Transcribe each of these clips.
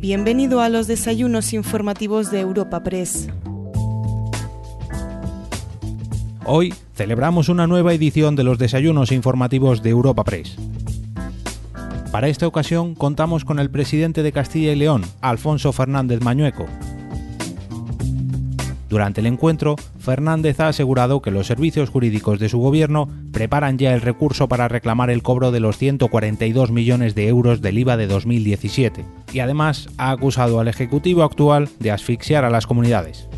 Bienvenido a los desayunos informativos de Europa Press. Hoy celebramos una nueva edición de los desayunos informativos de Europa Press. Para esta ocasión contamos con el presidente de Castilla y León, Alfonso Fernández Mañueco. Durante el encuentro, Fernández ha asegurado que los servicios jurídicos de su gobierno preparan ya el recurso para reclamar el cobro de los 142 millones de euros del IVA de 2017 y además ha acusado al Ejecutivo actual de asfixiar a las comunidades.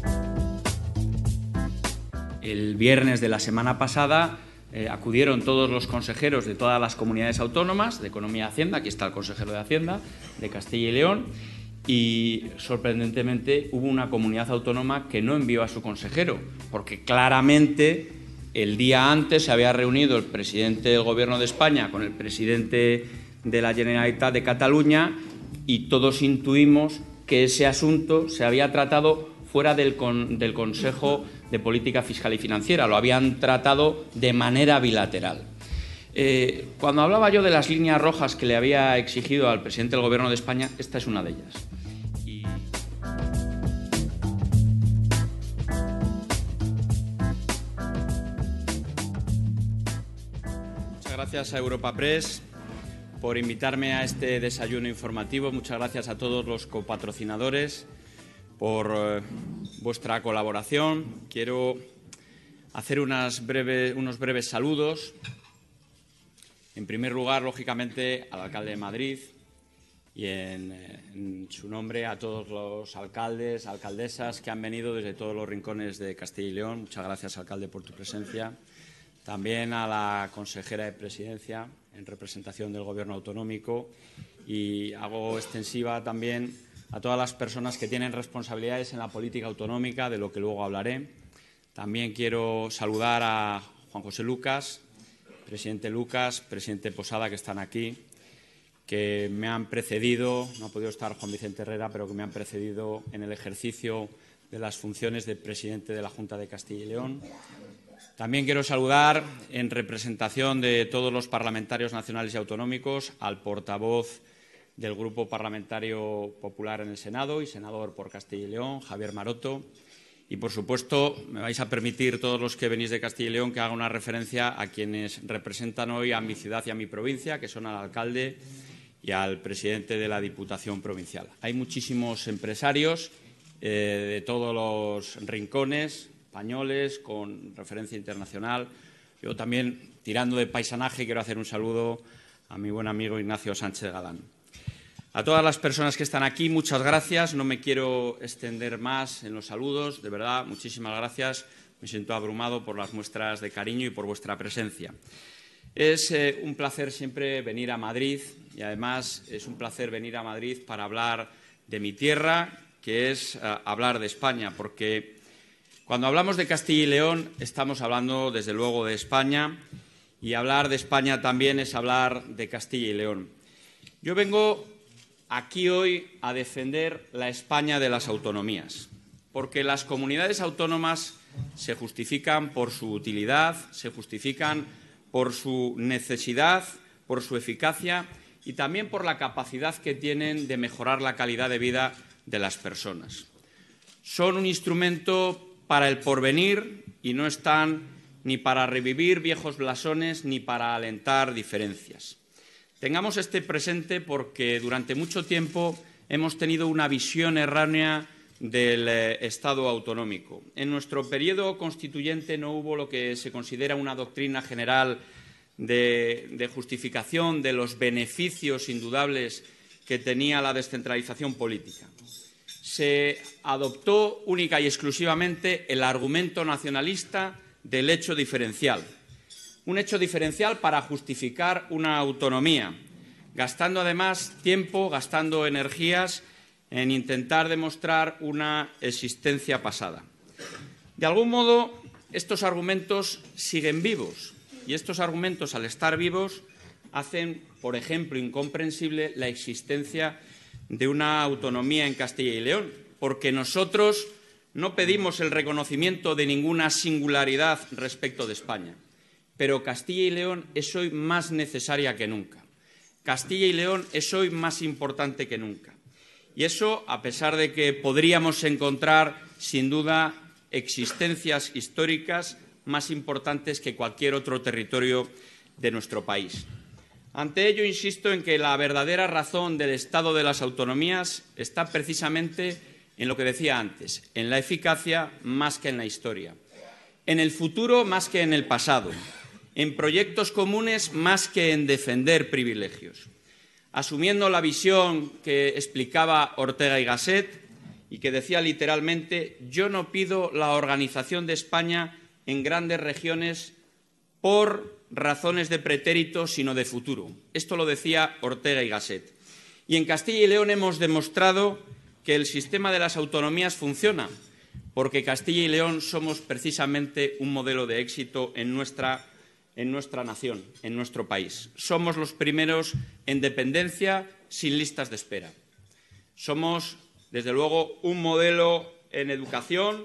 El viernes de la semana pasada eh, acudieron todos los consejeros de todas las comunidades autónomas de Economía y Hacienda, aquí está el consejero de Hacienda de Castilla y León, y sorprendentemente hubo una comunidad autónoma que no envió a su consejero, porque claramente el día antes se había reunido el presidente del Gobierno de España con el presidente de la Generalitat de Cataluña y todos intuimos que ese asunto se había tratado fuera del, del Consejo de Política Fiscal y Financiera, lo habían tratado de manera bilateral. Eh, cuando hablaba yo de las líneas rojas que le había exigido al presidente del Gobierno de España, esta es una de ellas. Muchas gracias a Europa Press por invitarme a este desayuno informativo. Muchas gracias a todos los copatrocinadores por eh, vuestra colaboración. Quiero hacer unos breves saludos. En primer lugar, lógicamente, al alcalde de Madrid y en, su nombre a todos los alcaldes, alcaldesas que han venido desde todos los rincones de Castilla y León. Muchas gracias, alcalde, por tu presencia. También a la consejera de Presidencia en representación del Gobierno autonómico y hago extensiva también a todas las personas que tienen responsabilidades en la política autonómica, de lo que luego hablaré. También quiero saludar a Juan José Lucas, presidente Lucas, presidente Posada, que están aquí, que me han precedido, no ha podido estar Juan Vicente Herrera, pero que me han precedido en el ejercicio de las funciones de presidente de la Junta de Castilla y León. También quiero saludar, en representación de todos los parlamentarios nacionales y autonómicos, al portavoz del Grupo Parlamentario Popular en el Senado y senador por Castilla y León, Javier Maroto. Y, por supuesto, me vais a permitir, todos los que venís de Castilla y León, que haga una referencia a quienes representan hoy a mi ciudad y a mi provincia, que son al alcalde y al presidente de la Diputación Provincial. Hay muchísimos empresarios eh, de todos los rincones, españoles, con referencia internacional. Yo también, tirando de paisanaje, quiero hacer un saludo a mi buen amigo Ignacio Sánchez Galán. A todas las personas que están aquí, muchas gracias. No me quiero extender más en los saludos. De verdad, muchísimas gracias. Me siento abrumado por las muestras de cariño y por vuestra presencia. Es eh, un placer siempre venir a Madrid y además es un placer venir a Madrid para hablar de mi tierra, que es eh, hablar de España, porque cuando hablamos de Castilla y León estamos hablando desde luego de España y hablar de España también es hablar de Castilla y León. Yo vengo aquí hoy a defender la España de las autonomías, porque las comunidades autónomas se justifican por su utilidad, se justifican por su necesidad, por su eficacia y también por la capacidad que tienen de mejorar la calidad de vida de las personas. Son un instrumento para el porvenir y no están ni para revivir viejos blasones ni para alentar diferencias. Tengamos este presente porque durante mucho tiempo hemos tenido una visión errónea del eh, Estado autonómico. En nuestro periodo constituyente no hubo lo que se considera una doctrina general de, de, justificación de los beneficios indudables que tenía la descentralización política. Se adoptó única y exclusivamente el argumento nacionalista del hecho diferencial, un hecho diferencial para justificar una autonomía, gastando además tiempo, gastando energías en intentar demostrar una existencia pasada. De algún modo, estos argumentos siguen vivos y estos argumentos, al estar vivos, hacen, por ejemplo, incomprensible la existencia de una autonomía en Castilla y León, porque nosotros no pedimos el reconocimiento de ninguna singularidad respecto de España pero Castilla y León es hoy más necesaria que nunca. Castilla y León es hoy más importante que nunca. Y eso a pesar de que podríamos encontrar, sin duda, existencias históricas más importantes que cualquier otro territorio de nuestro país. Ante ello, insisto en que la verdadera razón del Estado de las autonomías está precisamente en lo que decía antes, en la eficacia más que en la historia, en el futuro más que en el pasado, en proyectos comunes más que en defender privilegios. Asumiendo la visión que explicaba Ortega y Gasset y que decía literalmente, yo no pido la organización de España en grandes regiones por razones de pretérito, sino de futuro. Esto lo decía Ortega y Gasset. Y en Castilla y León hemos demostrado que el sistema de las autonomías funciona, porque Castilla y León somos precisamente un modelo de éxito en nuestra, en nuestra nación, en nuestro país. Somos los primeros en dependencia sin listas de espera. Somos, desde luego, un modelo en educación.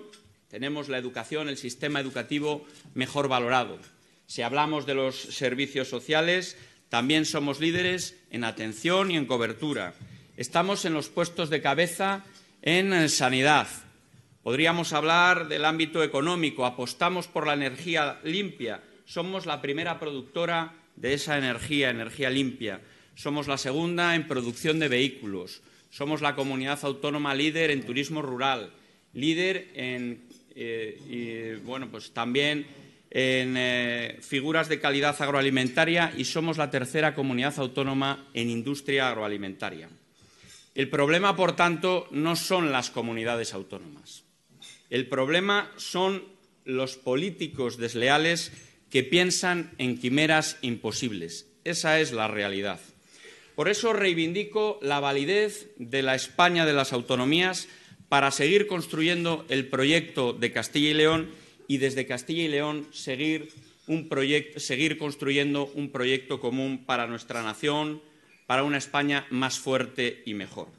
Tenemos la educación, el sistema educativo mejor valorado. Si hablamos de los servicios sociales, también somos líderes en atención y en cobertura. Estamos en los puestos de cabeza en sanidad. Podríamos hablar del ámbito económico. Apostamos por la energía limpia. Somos la primera productora de esa energía, energía limpia. Somos la segunda en producción de vehículos. Somos la comunidad autónoma líder en turismo rural, líder en eh, bueno, pues también en eh, figuras de calidad agroalimentaria y somos la tercera comunidad autónoma en industria agroalimentaria. El problema, por tanto, no son las comunidades autónomas. El problema son los políticos desleales que piensan en quimeras imposibles. Esa es la realidad. Por eso reivindico la validez de la España de las autonomías para seguir construyendo el proyecto de Castilla y León y desde Castilla y León seguir, construyendo un proyecto común para nuestra nación, para una España más fuerte y mejor.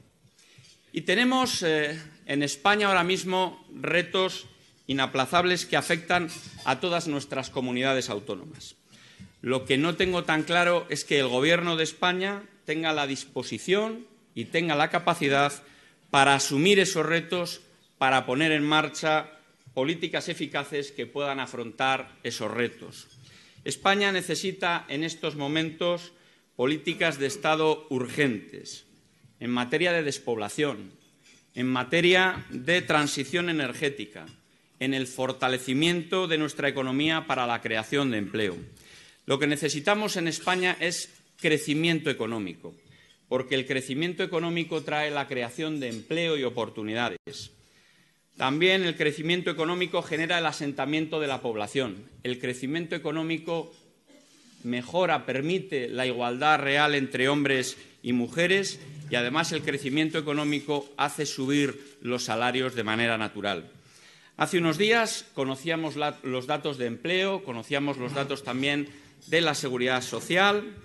Y tenemos eh, en España ahora mismo retos inaplazables que afectan a todas nuestras comunidades autónomas. Lo que no tengo tan claro es que el Gobierno de España tenga la disposición y tenga la capacidad para asumir esos retos, para poner en marcha políticas eficaces que puedan afrontar esos retos. España necesita en estos momentos políticas de Estado urgentes en materia de despoblación, en materia de transición energética, en el fortalecimiento de nuestra economía para la creación de empleo. Lo que necesitamos en España es crecimiento económico, porque el crecimiento económico trae la creación de empleo y oportunidades. También el crecimiento económico genera el asentamiento de la población. El crecimiento económico mejora, permite la igualdad real entre hombres y mujeres y además el crecimiento económico hace subir los salarios de manera natural. Hace unos días conocíamos los datos de empleo, conocíamos los datos también de la seguridad social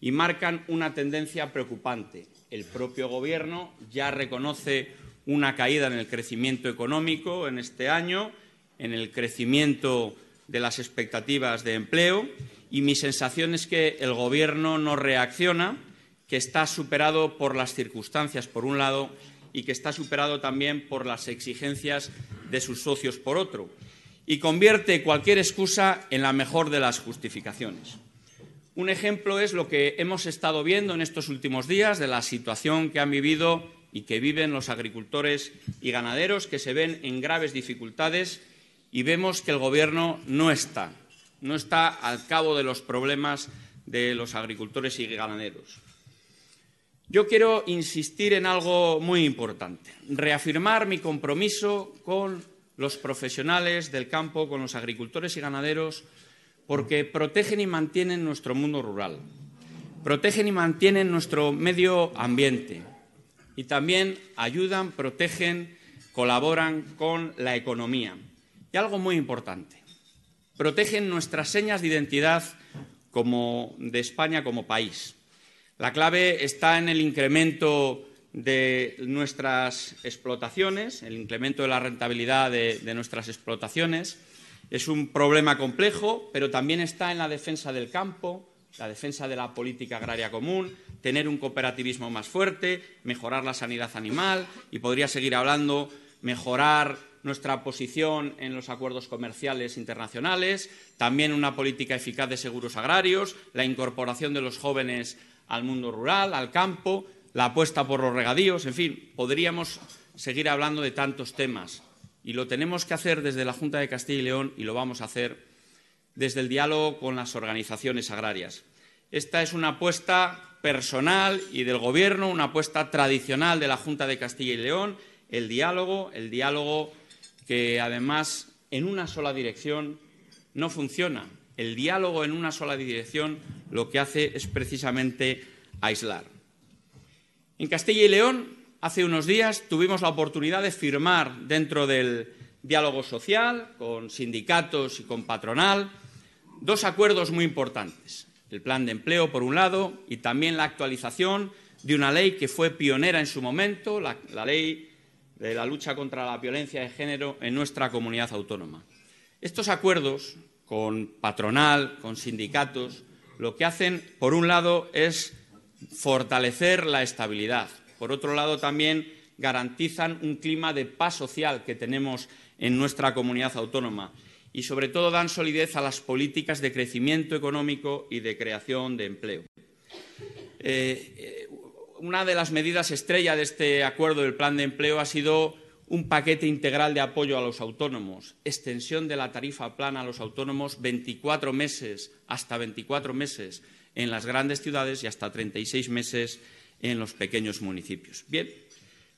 y marcan una tendencia preocupante. El propio Gobierno ya reconoce una caída en el crecimiento económico en este año, en el crecimiento de las expectativas de empleo y mi sensación es que el Gobierno no reacciona, que está superado por las circunstancias, por un lado, y que está superado también por las exigencias de sus socios, por otro, y convierte cualquier excusa en la mejor de las justificaciones. Un ejemplo es lo que hemos estado viendo en estos últimos días de la situación que han vivido y que viven los agricultores y ganaderos que se ven en graves dificultades y vemos que el Gobierno no está no está al cabo de los problemas de los agricultores y ganaderos. Yo quiero insistir en algo muy importante, reafirmar mi compromiso con los profesionales del campo, con los agricultores y ganaderos, porque protegen y mantienen nuestro mundo rural, protegen y mantienen nuestro medio ambiente y también ayudan, protegen, colaboran con la economía. Y algo muy importante, protegen nuestras señas de identidad como de España como país. La clave está en el incremento de nuestras explotaciones, el incremento de la rentabilidad de, nuestras explotaciones. Es un problema complejo, pero también está en la defensa del campo, la defensa de la política agraria común, tener un cooperativismo más fuerte, mejorar la sanidad animal y podría seguir hablando, mejorar nuestra posición en los acuerdos comerciales internacionales, también una política eficaz de seguros agrarios, la incorporación de los jóvenes al mundo rural, al campo, la apuesta por los regadíos, en fin, podríamos seguir hablando de tantos temas. Y lo tenemos que hacer desde la Junta de Castilla y León y lo vamos a hacer desde el diálogo con las organizaciones agrarias. Esta es una apuesta personal y del Gobierno, una apuesta tradicional de la Junta de Castilla y León, el diálogo, el diálogo que además en una sola dirección no funciona. El diálogo en una sola dirección lo que hace es precisamente aislar. En Castilla y León, hace unos días, tuvimos la oportunidad de firmar dentro del diálogo social, con sindicatos y con patronal, dos acuerdos muy importantes. El plan de empleo, por un lado, y también la actualización de una ley que fue pionera en su momento, la, ley de la lucha contra la violencia de género en nuestra comunidad autónoma. Estos acuerdos con patronal, con sindicatos, lo que hacen, por un lado, es fortalecer la estabilidad. Por otro lado, también garantizan un clima de paz social que tenemos en nuestra comunidad autónoma y, sobre todo, dan solidez a las políticas de crecimiento económico y de creación de empleo. Eh, una de las medidas estrella de este acuerdo del plan de empleo ha sido un paquete integral de apoyo a los autónomos, extensión de la tarifa plana a los autónomos 24 meses, hasta 24 meses en las grandes ciudades y hasta 36 meses en los pequeños municipios. Bien,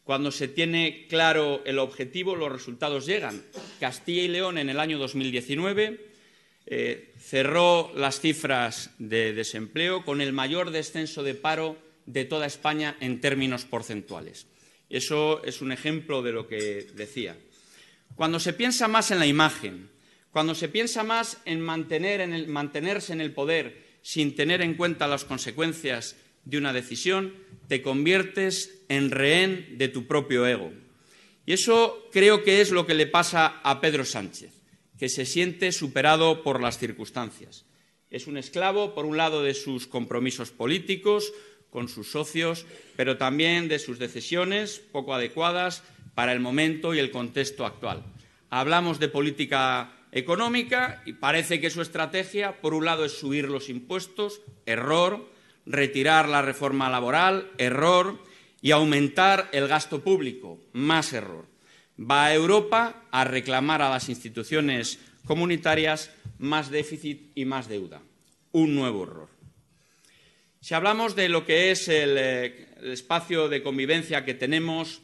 cuando se tiene claro el objetivo, los resultados llegan. Castilla y León en el año 2019 eh, cerró las cifras de desempleo con el mayor descenso de paro de toda España en términos porcentuales. Eso es un ejemplo de lo que decía. Cuando se piensa más en la imagen, cuando se piensa más en, mantenerse en el poder sin tener en cuenta las consecuencias de una decisión, te conviertes en rehén de tu propio ego. Y eso creo que es lo que le pasa a Pedro Sánchez, que se siente superado por las circunstancias. Es un esclavo, por un lado, de sus compromisos políticos, con sus socios, pero también de sus decisiones poco adecuadas para el momento y el contexto actual. Hablamos de política económica y parece que su estrategia, por un lado, es subir los impuestos, error, retirar la reforma laboral, error, y aumentar el gasto público, más error. Va a Europa a reclamar a las instituciones comunitarias más déficit y más deuda. Un nuevo error. Si hablamos de lo que es el, eh, espacio de convivencia que tenemos,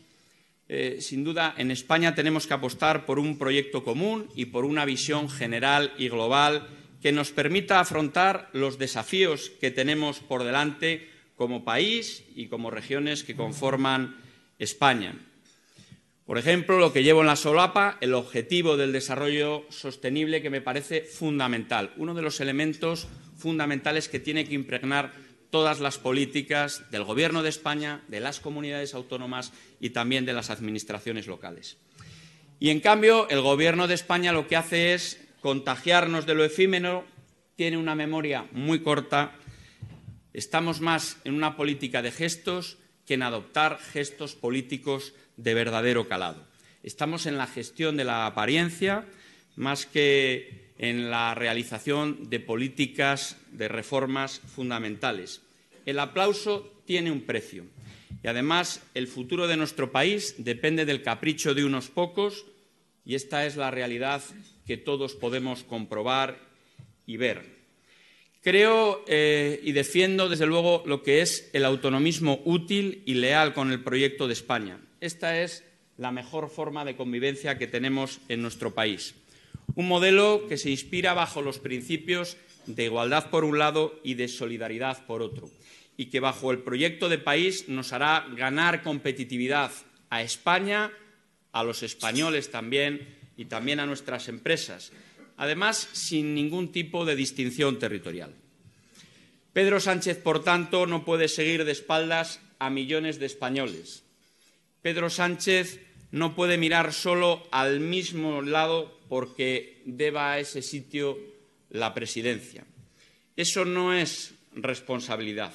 eh, sin duda en España tenemos que apostar por un proyecto común y por una visión general y global que nos permita afrontar los desafíos que tenemos por delante como país y como regiones que conforman España. Por ejemplo, lo que llevo en la solapa, el objetivo del desarrollo sostenible que me parece fundamental, uno de los elementos fundamentales que tiene que impregnar todas las políticas del Gobierno de España, de las comunidades autónomas y también de las administraciones locales. Y, en cambio, el Gobierno de España lo que hace es contagiarnos de lo efímero, tiene una memoria muy corta, estamos más en una política de gestos que en adoptar gestos políticos de verdadero calado. Estamos en la gestión de la apariencia más que en la realización de políticas de reformas fundamentales. El aplauso tiene un precio y además el futuro de nuestro país depende del capricho de unos pocos y esta es la realidad que todos podemos comprobar y ver. Creo eh, y defiendo, desde luego, lo que es el autonomismo útil y leal con el proyecto de España. Esta es la mejor forma de convivencia que tenemos en nuestro país. Un modelo que se inspira bajo los principios de igualdad por un lado y de solidaridad por otro, y que bajo el proyecto de país nos hará ganar competitividad a España, a los españoles también y también a nuestras empresas, además sin ningún tipo de distinción territorial. Pedro Sánchez, por tanto, no puede seguir de espaldas a millones de españoles. Pedro Sánchez no puede mirar solo al mismo lado porque deba a ese sitio la presidencia. Eso no es responsabilidad.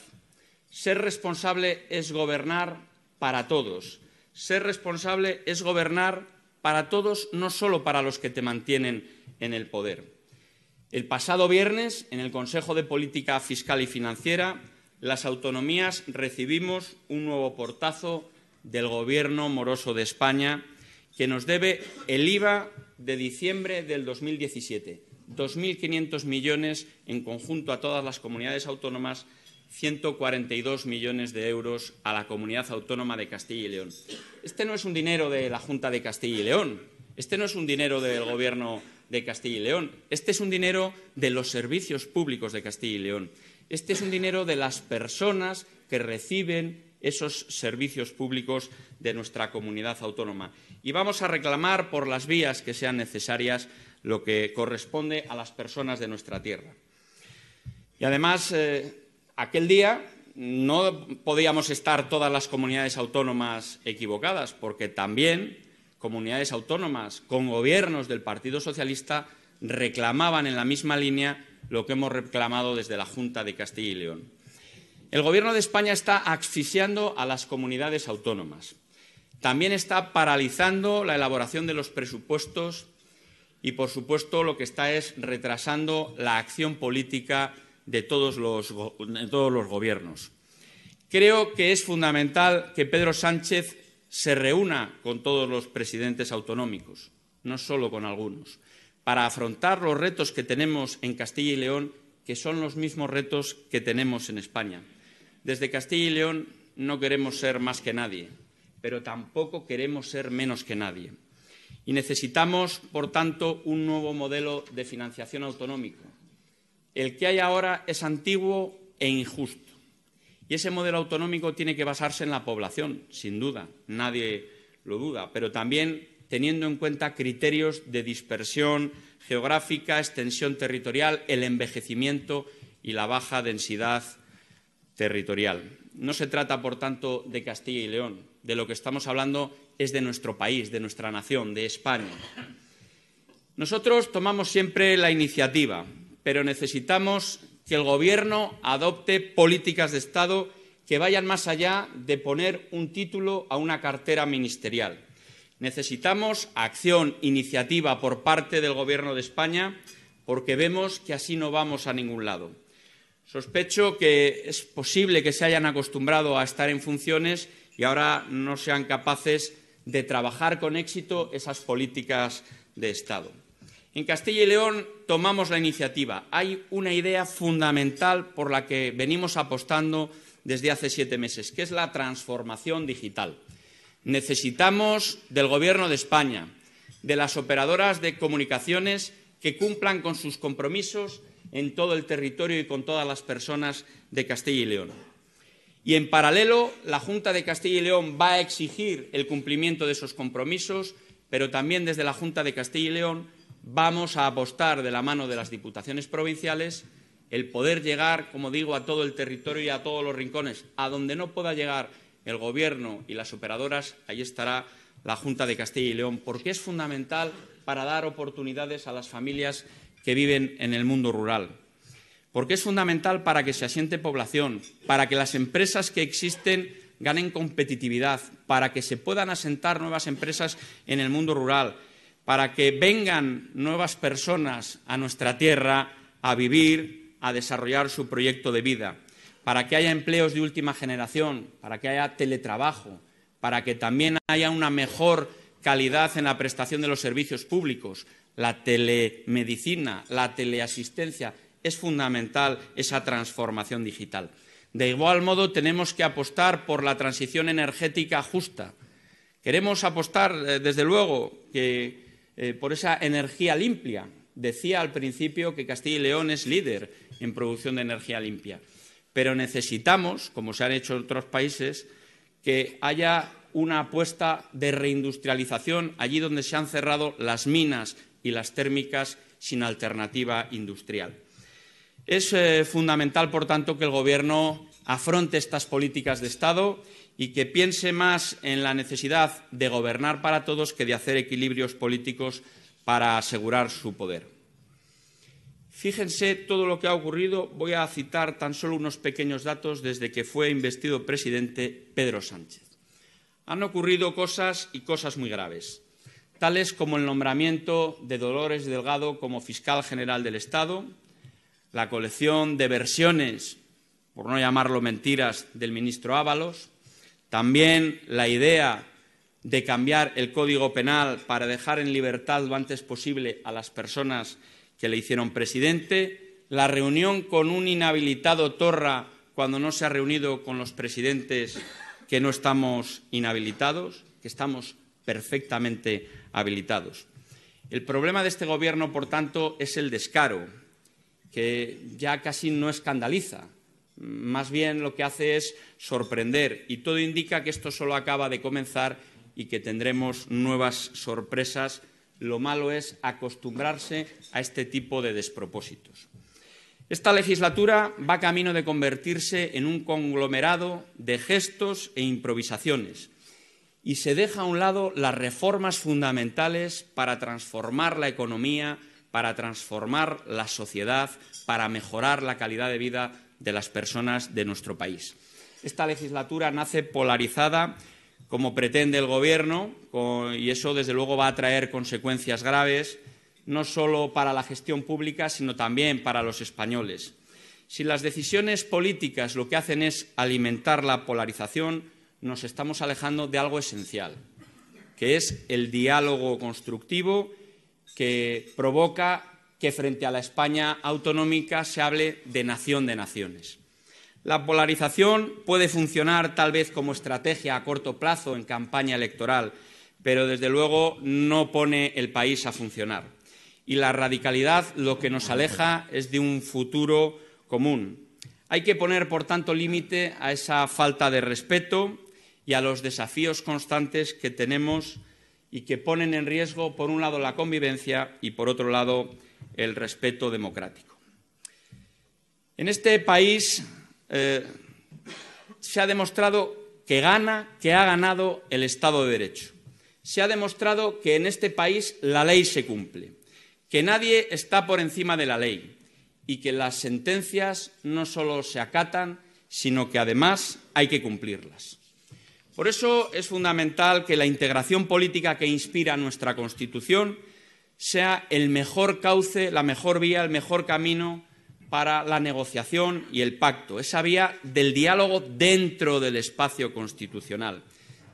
Ser responsable es gobernar para todos. Ser responsable es gobernar para todos, no solo para los que te mantienen en el poder. El pasado viernes, en el Consejo de Política Fiscal y Financiera, las autonomías recibimos un nuevo portazo del Gobierno moroso de España que nos debe el IVA de diciembre del 2017, 2.500 millones en conjunto a todas las comunidades autónomas, 142 millones de euros a la comunidad autónoma de Castilla y León. Este no es un dinero de la Junta de Castilla y León, este no es un dinero del Gobierno de Castilla y León, este es un dinero de los servicios públicos de Castilla y León, este es un dinero de las personas que reciben esos servicios públicos de nuestra comunidad autónoma. Y vamos a reclamar por las vías que sean necesarias lo que corresponde a las personas de nuestra tierra. Y además, eh, aquel día no podíamos estar todas las comunidades autónomas equivocadas, porque también comunidades autónomas con gobiernos del Partido Socialista reclamaban en la misma línea lo que hemos reclamado desde la Junta de Castilla y León. El Gobierno de España está asfixiando a las comunidades autónomas. También está paralizando la elaboración de los presupuestos y, por supuesto, lo que está es retrasando la acción política de todos los, de todos los gobiernos. Creo que es fundamental que Pedro Sánchez se reúna con todos los presidentes autonómicos, no solo con algunos, para afrontar los retos que tenemos en Castilla y León, que son los mismos retos que tenemos en España. Desde Castilla y León no queremos ser más que nadie, pero tampoco queremos ser menos que nadie. Y necesitamos, por tanto, un nuevo modelo de financiación autonómico. El que hay ahora es antiguo e injusto. Y ese modelo autonómico tiene que basarse en la población, sin duda, nadie lo duda, pero también teniendo en cuenta criterios de dispersión geográfica, extensión territorial, el envejecimiento y la baja densidad territorial. No se trata, por tanto, de Castilla y León. De lo que estamos hablando es de nuestro país, de nuestra nación, de España. Nosotros tomamos siempre la iniciativa, pero necesitamos que el Gobierno adopte políticas de Estado que vayan más allá de poner un título a una cartera ministerial. Necesitamos acción, iniciativa por parte del Gobierno de España, porque vemos que así no vamos a ningún lado. Sospecho que es posible que se hayan acostumbrado a estar en funciones y ahora no sean capaces de trabajar con éxito esas políticas de Estado. En Castilla y León tomamos la iniciativa. Hay una idea fundamental por la que venimos apostando desde hace siete meses, que es la transformación digital. Necesitamos del Gobierno de España, de las operadoras de comunicaciones que cumplan con sus compromisos en todo el territorio y con todas las personas de Castilla y León. Y en paralelo, la Junta de Castilla y León va a exigir el cumplimiento de esos compromisos, pero también desde la Junta de Castilla y León vamos a apostar de la mano de las diputaciones provinciales el poder llegar, como digo, a todo el territorio y a todos los rincones, a donde no pueda llegar el Gobierno y las operadoras, ahí estará la Junta de Castilla y León, porque es fundamental para dar oportunidades a las familias que viven en el mundo rural, porque es fundamental para que se asiente población, para que las empresas que existen ganen competitividad, para que se puedan asentar nuevas empresas en el mundo rural, para que vengan nuevas personas a nuestra tierra a vivir, a desarrollar su proyecto de vida para que haya empleos de última generación, para que haya teletrabajo, para que también haya una mejor calidad en la prestación de los servicios públicos, la telemedicina, la teleasistencia, es fundamental esa transformación digital. De igual modo, tenemos que apostar por la transición energética justa. Queremos apostar, eh, desde luego, eh, por esa energía limpia. Decía al principio que Castilla y León es líder en producción de energía limpia pero necesitamos, como se han hecho en otros países, que haya una apuesta de reindustrialización allí donde se han cerrado las minas y las térmicas sin alternativa industrial. Es eh, fundamental, por tanto, que el Gobierno afronte estas políticas de Estado y que piense más en la necesidad de gobernar para todos que de hacer equilibrios políticos para asegurar su poder. Fíjense todo lo que ha ocurrido. Voy a citar tan solo unos pequeños datos desde que fue investido presidente Pedro Sánchez. Han ocurrido cosas y cosas muy graves, como el nombramiento de Dolores Delgado como fiscal general del Estado, la colección de versiones, por no llamarlo mentiras, del ministro Ábalos, también la idea de cambiar el Código Penal para dejar en libertad lo antes posible a las personas que le hicieron presidente, la reunión con un inhabilitado Torra cuando no se ha reunido con los presidentes que no estamos inhabilitados, que estamos perfectamente habilitados. El problema de este Gobierno, por tanto, es el descaro, que ya casi no escandaliza, más bien lo que hace es sorprender y todo indica que esto solo acaba de comenzar y que tendremos nuevas sorpresas. Lo malo es acostumbrarse a este tipo de despropósitos. Esta legislatura va camino de convertirse en un conglomerado de gestos e improvisaciones y se deja a un lado las reformas fundamentales para transformar la economía, para transformar la sociedad, para mejorar la calidad de vida de las personas de nuestro país. Esta legislatura nace polarizada como pretende el Gobierno y eso, desde luego, va a traer consecuencias graves no solo para la gestión pública, sino también para los españoles. Si las decisiones políticas lo que hacen es alimentar la polarización, nos estamos alejando de algo esencial, que es el diálogo constructivo que provoca que frente a la España autonómica se hable de nación de naciones. La polarización puede funcionar tal vez como estrategia a corto plazo en campaña electoral, pero desde luego no pone el país a funcionar. Y la radicalidad lo que nos aleja es de un futuro común. Hay que poner, por tanto, límite a esa falta de respeto y a los desafíos constantes que tenemos y que ponen en riesgo, por un lado, la convivencia y, por otro lado, el respeto democrático. En este país eh, se ha demostrado que gana, que ha ganado el Estado de Derecho. Se ha demostrado que en este país la ley se cumple, que nadie está por encima de la ley y que las sentencias no solo se acatan, sino que además hay que cumplirlas. Por eso es fundamental que la integración política que inspira nuestra Constitución sea el mejor cauce, la mejor vía, el mejor camino para la negociación y el pacto, esa vía del diálogo dentro del espacio constitucional,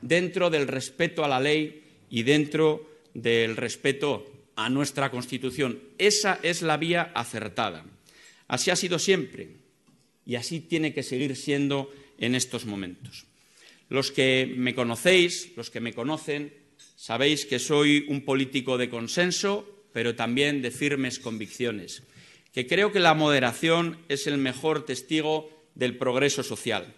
dentro del respeto a la ley y dentro del respeto a nuestra Constitución. Esa es la vía acertada. Así ha sido siempre y así tiene que seguir siendo en estos momentos. Los que me conocéis, los que me conocen, Sabéis que soy un político de consenso, pero también de firmes convicciones, que creo que la moderación es el mejor testigo del progreso social.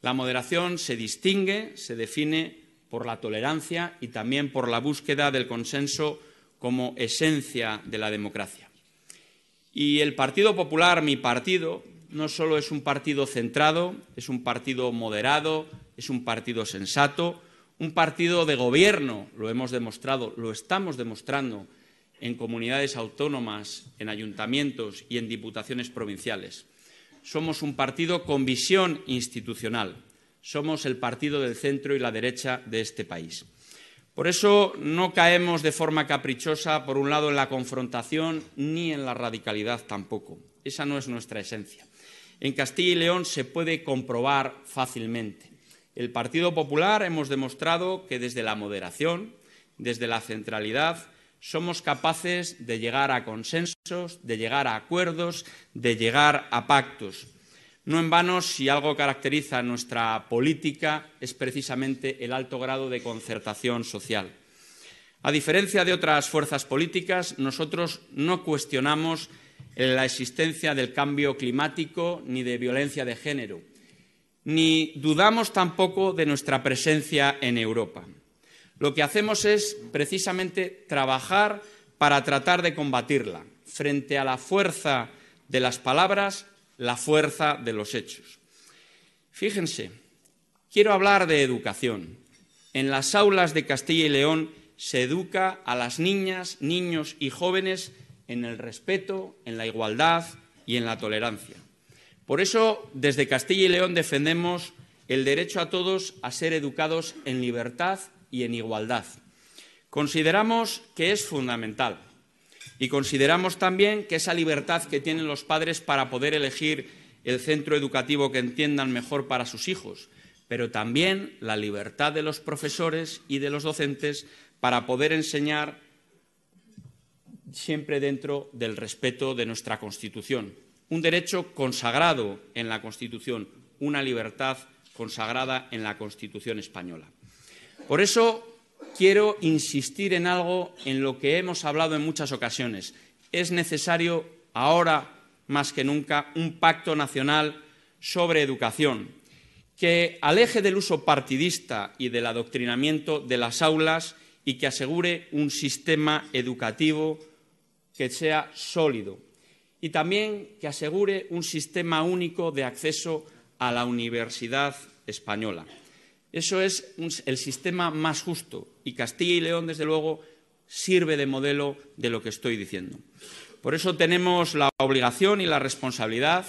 La moderación se distingue, se define por la tolerancia y también por la búsqueda del consenso como esencia de la democracia. Y el Partido Popular, mi partido, no solo es un partido centrado, es un partido moderado, es un partido sensato, un partido de gobierno, lo hemos demostrado, lo estamos demostrando en comunidades autónomas, en ayuntamientos y en diputaciones provinciales. Somos un partido con visión institucional. Somos el partido del centro y la derecha de este país. Por eso no caemos de forma caprichosa, por un lado, en la confrontación ni en la radicalidad tampoco. Esa no es nuestra esencia. En Castilla y León se puede comprobar fácilmente. El Partido Popular hemos demostrado que desde la moderación, desde la centralidad, somos capaces de llegar a consensos, de llegar a acuerdos, de llegar a pactos. No en vano, si algo caracteriza nuestra política es precisamente el alto grado de concertación social. A diferencia de otras fuerzas políticas, nosotros no cuestionamos la existencia del cambio climático ni de violencia de género ni dudamos tampoco de nuestra presencia en Europa. Lo que hacemos es precisamente trabajar para tratar de combatirla. Frente a la fuerza de las palabras, la fuerza de los hechos. Fíjense, quiero hablar de educación. En las aulas de Castilla y León se educa a las niñas, niños y jóvenes en el respeto, en la igualdad y en la tolerancia. Por eso, desde Castilla y León defendemos el derecho a todos a ser educados en libertad y en igualdad. Consideramos que es fundamental y consideramos también que esa libertad que tienen los padres para poder elegir el centro educativo que entiendan mejor para sus hijos, pero también la libertad de los profesores y de los docentes para poder enseñar siempre dentro del respeto de nuestra Constitución. Un derecho consagrado en la Constitución, una libertad consagrada en la Constitución española. Por eso quiero insistir en algo en lo que hemos hablado en muchas ocasiones. Es necesario ahora más que nunca un pacto nacional sobre educación que aleje del uso partidista y del adoctrinamiento de las aulas y que asegure un sistema educativo que sea sólido y también que asegure un sistema único de acceso a la universidad española. Eso es el sistema más justo y Castilla y León, desde luego, sirve de modelo de lo que estoy diciendo. Por eso tenemos la obligación y la responsabilidad,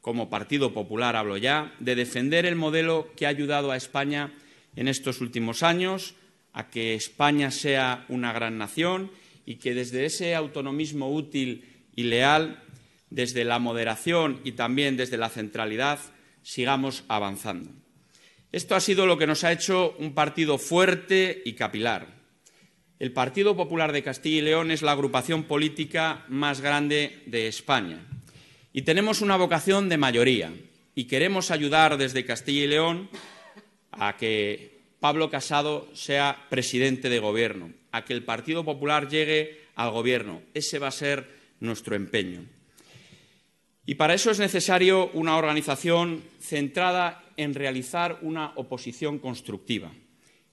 como Partido Popular hablo ya, de defender el modelo que ha ayudado a España en estos últimos años, a que España sea una gran nación y que desde ese autonomismo útil y leal, desde la moderación y también desde la centralidad, sigamos avanzando. Esto ha sido lo que nos ha hecho un partido fuerte y capilar. El Partido Popular de Castilla y León es la agrupación política más grande de España. Y tenemos una vocación de mayoría. Y queremos ayudar desde Castilla y León a que Pablo Casado sea presidente de gobierno, a que el Partido Popular llegue al gobierno. Ese va a ser nuestro empeño. Y para eso es necesario una organización centrada en realizar una oposición constructiva.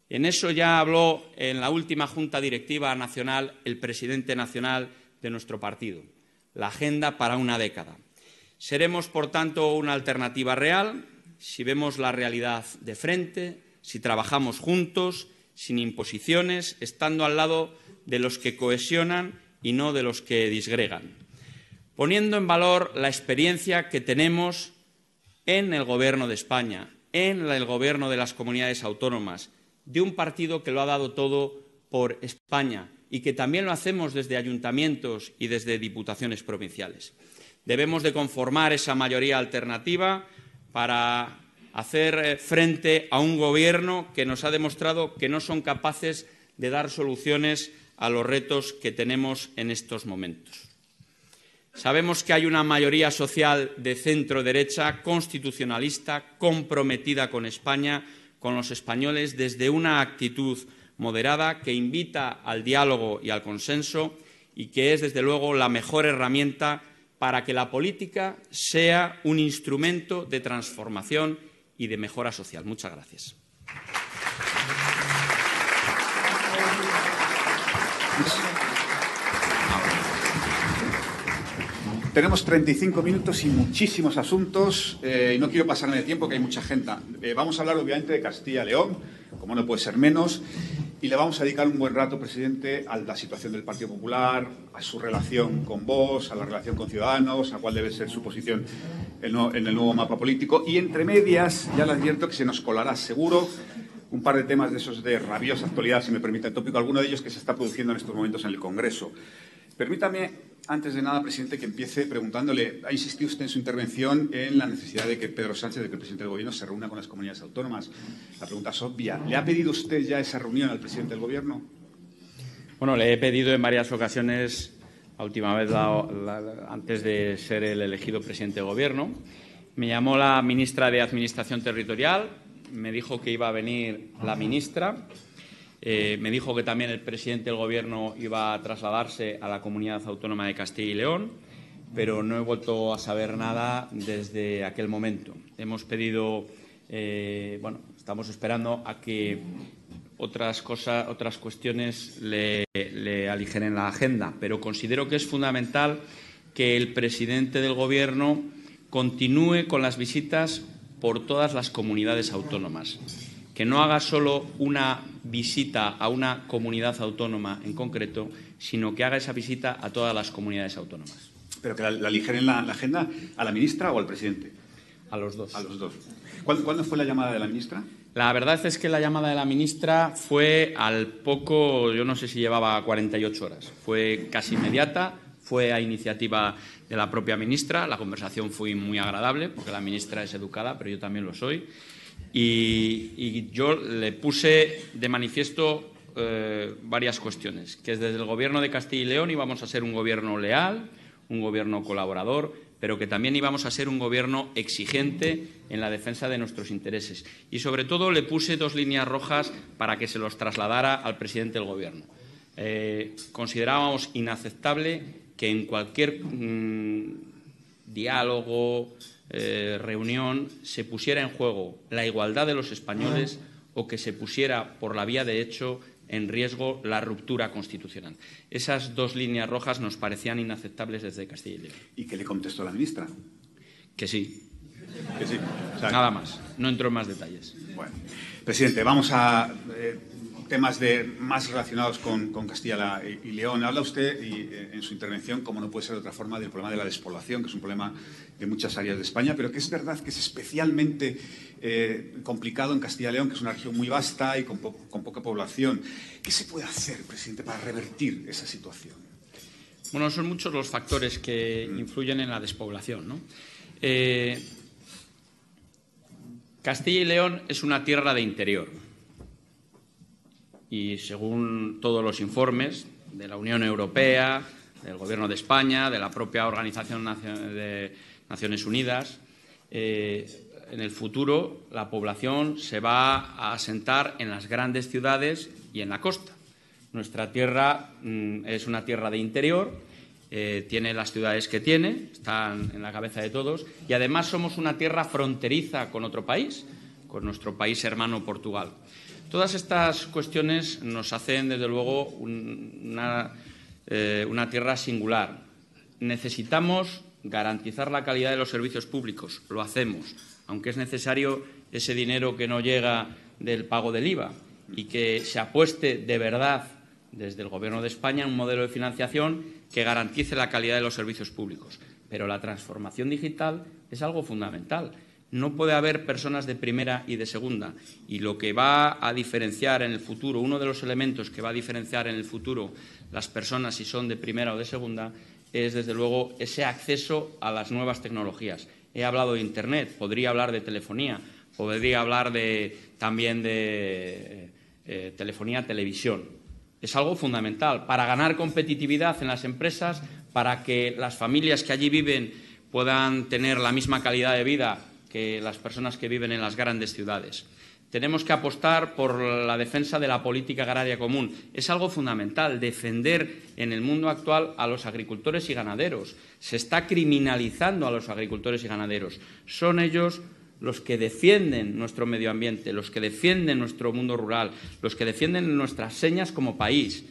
En eso ya habló en la última Junta Directiva Nacional el presidente nacional de nuestro partido, la agenda para una década. Seremos, por tanto, una alternativa real si vemos la realidad de frente, si trabajamos juntos, sin imposiciones, estando al lado de los que cohesionan y no de los que disgregan, poniendo en valor la experiencia que tenemos en el Gobierno de España, en el Gobierno de las comunidades autónomas, de un partido que lo ha dado todo por España y que también lo hacemos desde ayuntamientos y desde diputaciones provinciales. Debemos de conformar esa mayoría alternativa para hacer eh, frente a un gobierno que nos ha demostrado que no son capaces de dar soluciones a los retos que tenemos en estos momentos. Sabemos que hay una mayoría social de centro derecha, constitucionalista, comprometida con España, con los españoles, desde una actitud moderada que invita al diálogo y al consenso y que es, desde luego, la mejor herramienta para que la política sea un instrumento de transformación y de mejora social. Muchas gracias. Tenemos 35 minutos y muchísimos asuntos eh, y no quiero pasarme de tiempo que hay mucha gente. Eh, vamos a hablar obviamente de Castilla-León, como no puede ser menos, y le vamos a dedicar un buen rato, presidente, a la situación del Partido Popular, a su relación con vos, a la relación con Ciudadanos, a cuál debe ser su posición en, en el nuevo mapa político. Y entre medias, ya le advierto que se nos colará seguro un par de temas de esos de rabiosa actualidad, si me permite el tópico, alguno de ellos que se está produciendo en estos momentos en el Congreso. Permítame antes de nada, presidente, que empiece preguntándole, ha insistido usted en su intervención en la necesidad de que Pedro Sánchez, de que el presidente del Gobierno, se reúna con las comunidades autónomas. La pregunta es obvia. ¿Le ha pedido usted ya esa reunión al presidente del Gobierno? Bueno, le he pedido en varias ocasiones, la última vez antes de ser el elegido presidente del Gobierno. Me llamó la ministra de Administración Territorial, me dijo que iba a venir la ministra eh, me dijo que también el presidente del Gobierno iba a trasladarse a la comunidad autónoma de Castilla y León, pero no he vuelto a saber nada desde aquel momento. Hemos pedido, eh, bueno, estamos esperando a que otras cosas, otras cuestiones le, le aligeren la agenda, pero considero que es fundamental que el presidente del Gobierno continúe con las visitas por todas las comunidades autónomas que no haga solo una visita a una comunidad autónoma en concreto, sino que haga esa visita a todas las comunidades autónomas. ¿Pero que la, la aligeren la, la agenda a la ministra o al presidente? A los dos. A los dos. ¿Cuándo, ¿Cuándo, fue la llamada de la ministra? La verdad es que la llamada de la ministra fue al poco, yo no sé si llevaba 48 horas, fue casi inmediata, fue a iniciativa de la propia ministra, la conversación fue muy agradable, porque la ministra es educada, pero yo también lo soy, y, yo le puse de manifiesto eh, varias cuestiones, que desde el Gobierno de Castilla y León íbamos a ser un gobierno leal, un gobierno colaborador, pero que también íbamos a ser un gobierno exigente en la defensa de nuestros intereses. Y, sobre todo, le puse dos líneas rojas para que se los trasladara al presidente del Gobierno. Eh, considerábamos inaceptable que en cualquier mmm, diálogo, eh, reunión, se pusiera en juego la igualdad de los españoles o que se pusiera por la vía de hecho en riesgo la ruptura constitucional. Esas dos líneas rojas nos parecían inaceptables desde Castilla y León. ¿Y qué le contestó la ministra? Que sí. Que sí. O sea, Nada más. No entró en más detalles. Bueno, presidente, vamos a eh, temas de, más relacionados con, con, Castilla y León. Habla usted y, eh, en su intervención, como no puede ser de otra forma, del problema de la despoblación, que es un problema de muchas áreas de España, pero que es verdad que es especialmente eh, complicado en Castilla y León, que es una región muy vasta y con, po con poca población. ¿Qué se puede hacer, presidente, para revertir esa situación? Bueno, son muchos los factores que mm. influyen en la despoblación. ¿no? Eh, Castilla y León es una tierra de interior y según todos los informes de la Unión Europea, del Gobierno de España, de la propia Organización de Naciones Unidas, eh, en el futuro la población se va a asentar en las grandes ciudades y en la costa. Nuestra tierra mm, es una tierra de interior, eh, tiene las ciudades que tiene, están en la cabeza de todos, y además somos una tierra fronteriza con otro país, con nuestro país hermano Portugal. Todas estas cuestiones nos hacen, desde luego, una, eh, una tierra singular. Necesitamos garantizar la calidad de los servicios públicos. Lo hacemos, aunque es necesario ese dinero que no llega del pago del IVA y que se apueste de verdad desde el Gobierno de España un modelo de financiación que garantice la calidad de los servicios públicos. Pero la transformación digital es algo fundamental no puede haber personas de primera y de segunda. Y lo que va a diferenciar en el futuro, uno de los elementos que va a diferenciar en el futuro las personas si son de primera o de segunda, es desde luego ese acceso a las nuevas tecnologías. He hablado de Internet, podría hablar de telefonía, podría hablar también de eh, telefonía, televisión. Es algo fundamental para ganar competitividad en las empresas, para que las familias que allí viven puedan tener la misma calidad de vida que las personas que viven en las grandes ciudades. Tenemos que apostar por la defensa de la política agraria común. Es algo fundamental defender en el mundo actual a los agricultores y ganaderos. Se está criminalizando a los agricultores y ganaderos. Son ellos los que defienden nuestro medio ambiente, los que defienden nuestro mundo rural, los que defienden nuestras señas como país.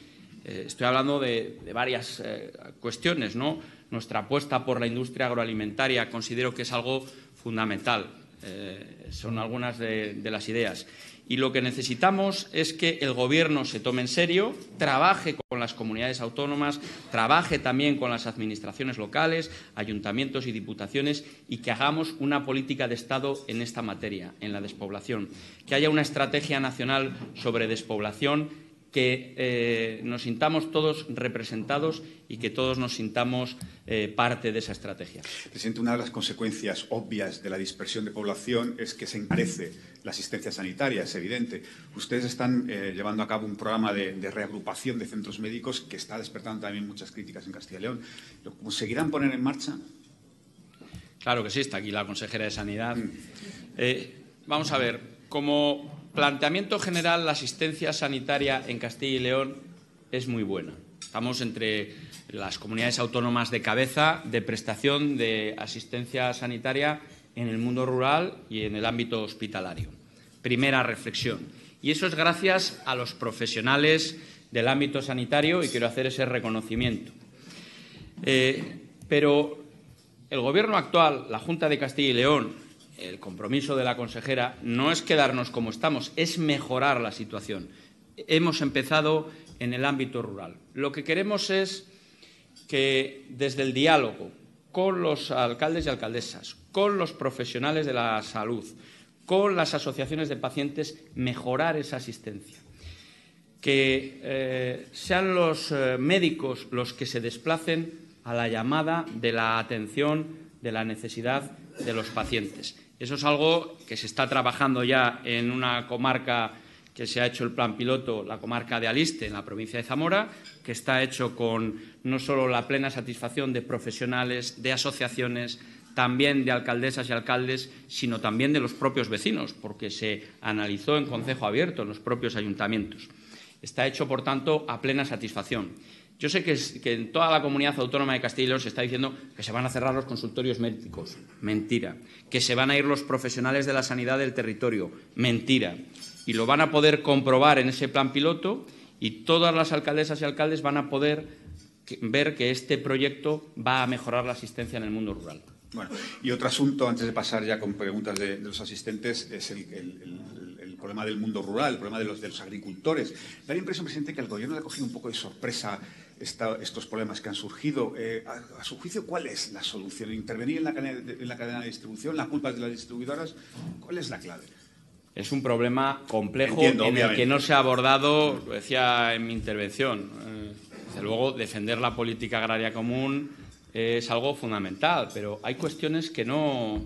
Eh, estoy hablando de, varias eh, cuestiones, ¿no? Nuestra apuesta por la industria agroalimentaria considero que es algo fundamental. Eh, son algunas de, de las ideas. Y lo que necesitamos es que el Gobierno se tome en serio, trabaje con las comunidades autónomas, trabaje también con las administraciones locales, ayuntamientos y diputaciones y que hagamos una política de Estado en esta materia, en la despoblación. Que haya una estrategia nacional sobre despoblación que eh, nos sintamos todos representados y que todos nos sintamos eh, parte de esa estrategia. Presidente, una de las consecuencias obvias de la dispersión de población es que se encarece la asistencia sanitaria, es evidente. Ustedes están eh, llevando a cabo un programa de, de, reagrupación de centros médicos que está despertando también muchas críticas en Castilla y León. ¿Lo conseguirán poner en marcha? Claro que sí, está aquí la consejera de Sanidad. Mm. vamos a ver, como planteamiento general, la asistencia sanitaria en Castilla y León es muy buena. Estamos entre las comunidades autónomas de cabeza de prestación de asistencia sanitaria en el mundo rural y en el ámbito hospitalario. Primera reflexión. Y eso es gracias a los profesionales del ámbito sanitario y quiero hacer ese reconocimiento. Eh, pero el Gobierno actual, la Junta de Castilla y León, el compromiso de la consejera no es quedarnos como estamos, es mejorar la situación. Hemos empezado en el ámbito rural. Lo que queremos es que desde el diálogo con los alcaldes y alcaldesas, con los profesionales de la salud, con las asociaciones de pacientes, mejorar esa asistencia. Que eh, sean los eh, médicos los que se desplacen a la llamada de la atención de la necesidad de los pacientes. Eso es algo que se está trabajando ya en una comarca que se ha hecho el plan piloto, la comarca de Aliste, en la provincia de Zamora, que está hecho con no solo la plena satisfacción de profesionales, de asociaciones, también de alcaldesas y alcaldes, sino también de los propios vecinos, porque se analizó en consejo abierto en los propios ayuntamientos. Está hecho, por tanto, a plena satisfacción. Yo sé que, en toda la comunidad autónoma de Castilla y León se está diciendo que se van a cerrar los consultorios médicos. Mentira. Que se van a ir los profesionales de la sanidad del territorio. Mentira. Y lo van a poder comprobar en ese plan piloto y todas las alcaldesas y alcaldes van a poder ver que este proyecto va a mejorar la asistencia en el mundo rural. Bueno, y otro asunto, antes de pasar ya con preguntas de, los asistentes, es el, problema del mundo rural, el problema de los, agricultores. Da la impresión, presidente, que el gobierno le ha cogido un poco de sorpresa estos problemas que han surgido. Eh, a, su juicio, ¿cuál es la solución? ¿Intervenir en la, cadena de, en la cadena de distribución? ¿La culpa es de las distribuidoras? ¿Cuál es la clave? Es un problema complejo en el que no se ha abordado, lo decía en mi intervención. Eh, desde luego, defender la política agraria común es algo fundamental, pero hay cuestiones que no,